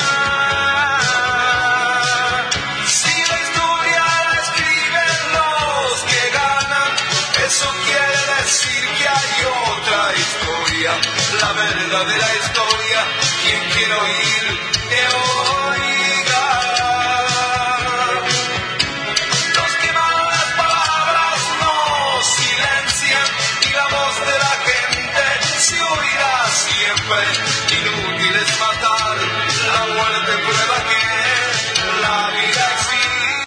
si la historia la escriben los que ganan, eso quiere decir que hay otra historia, la verdadera historia. Quien quiere oír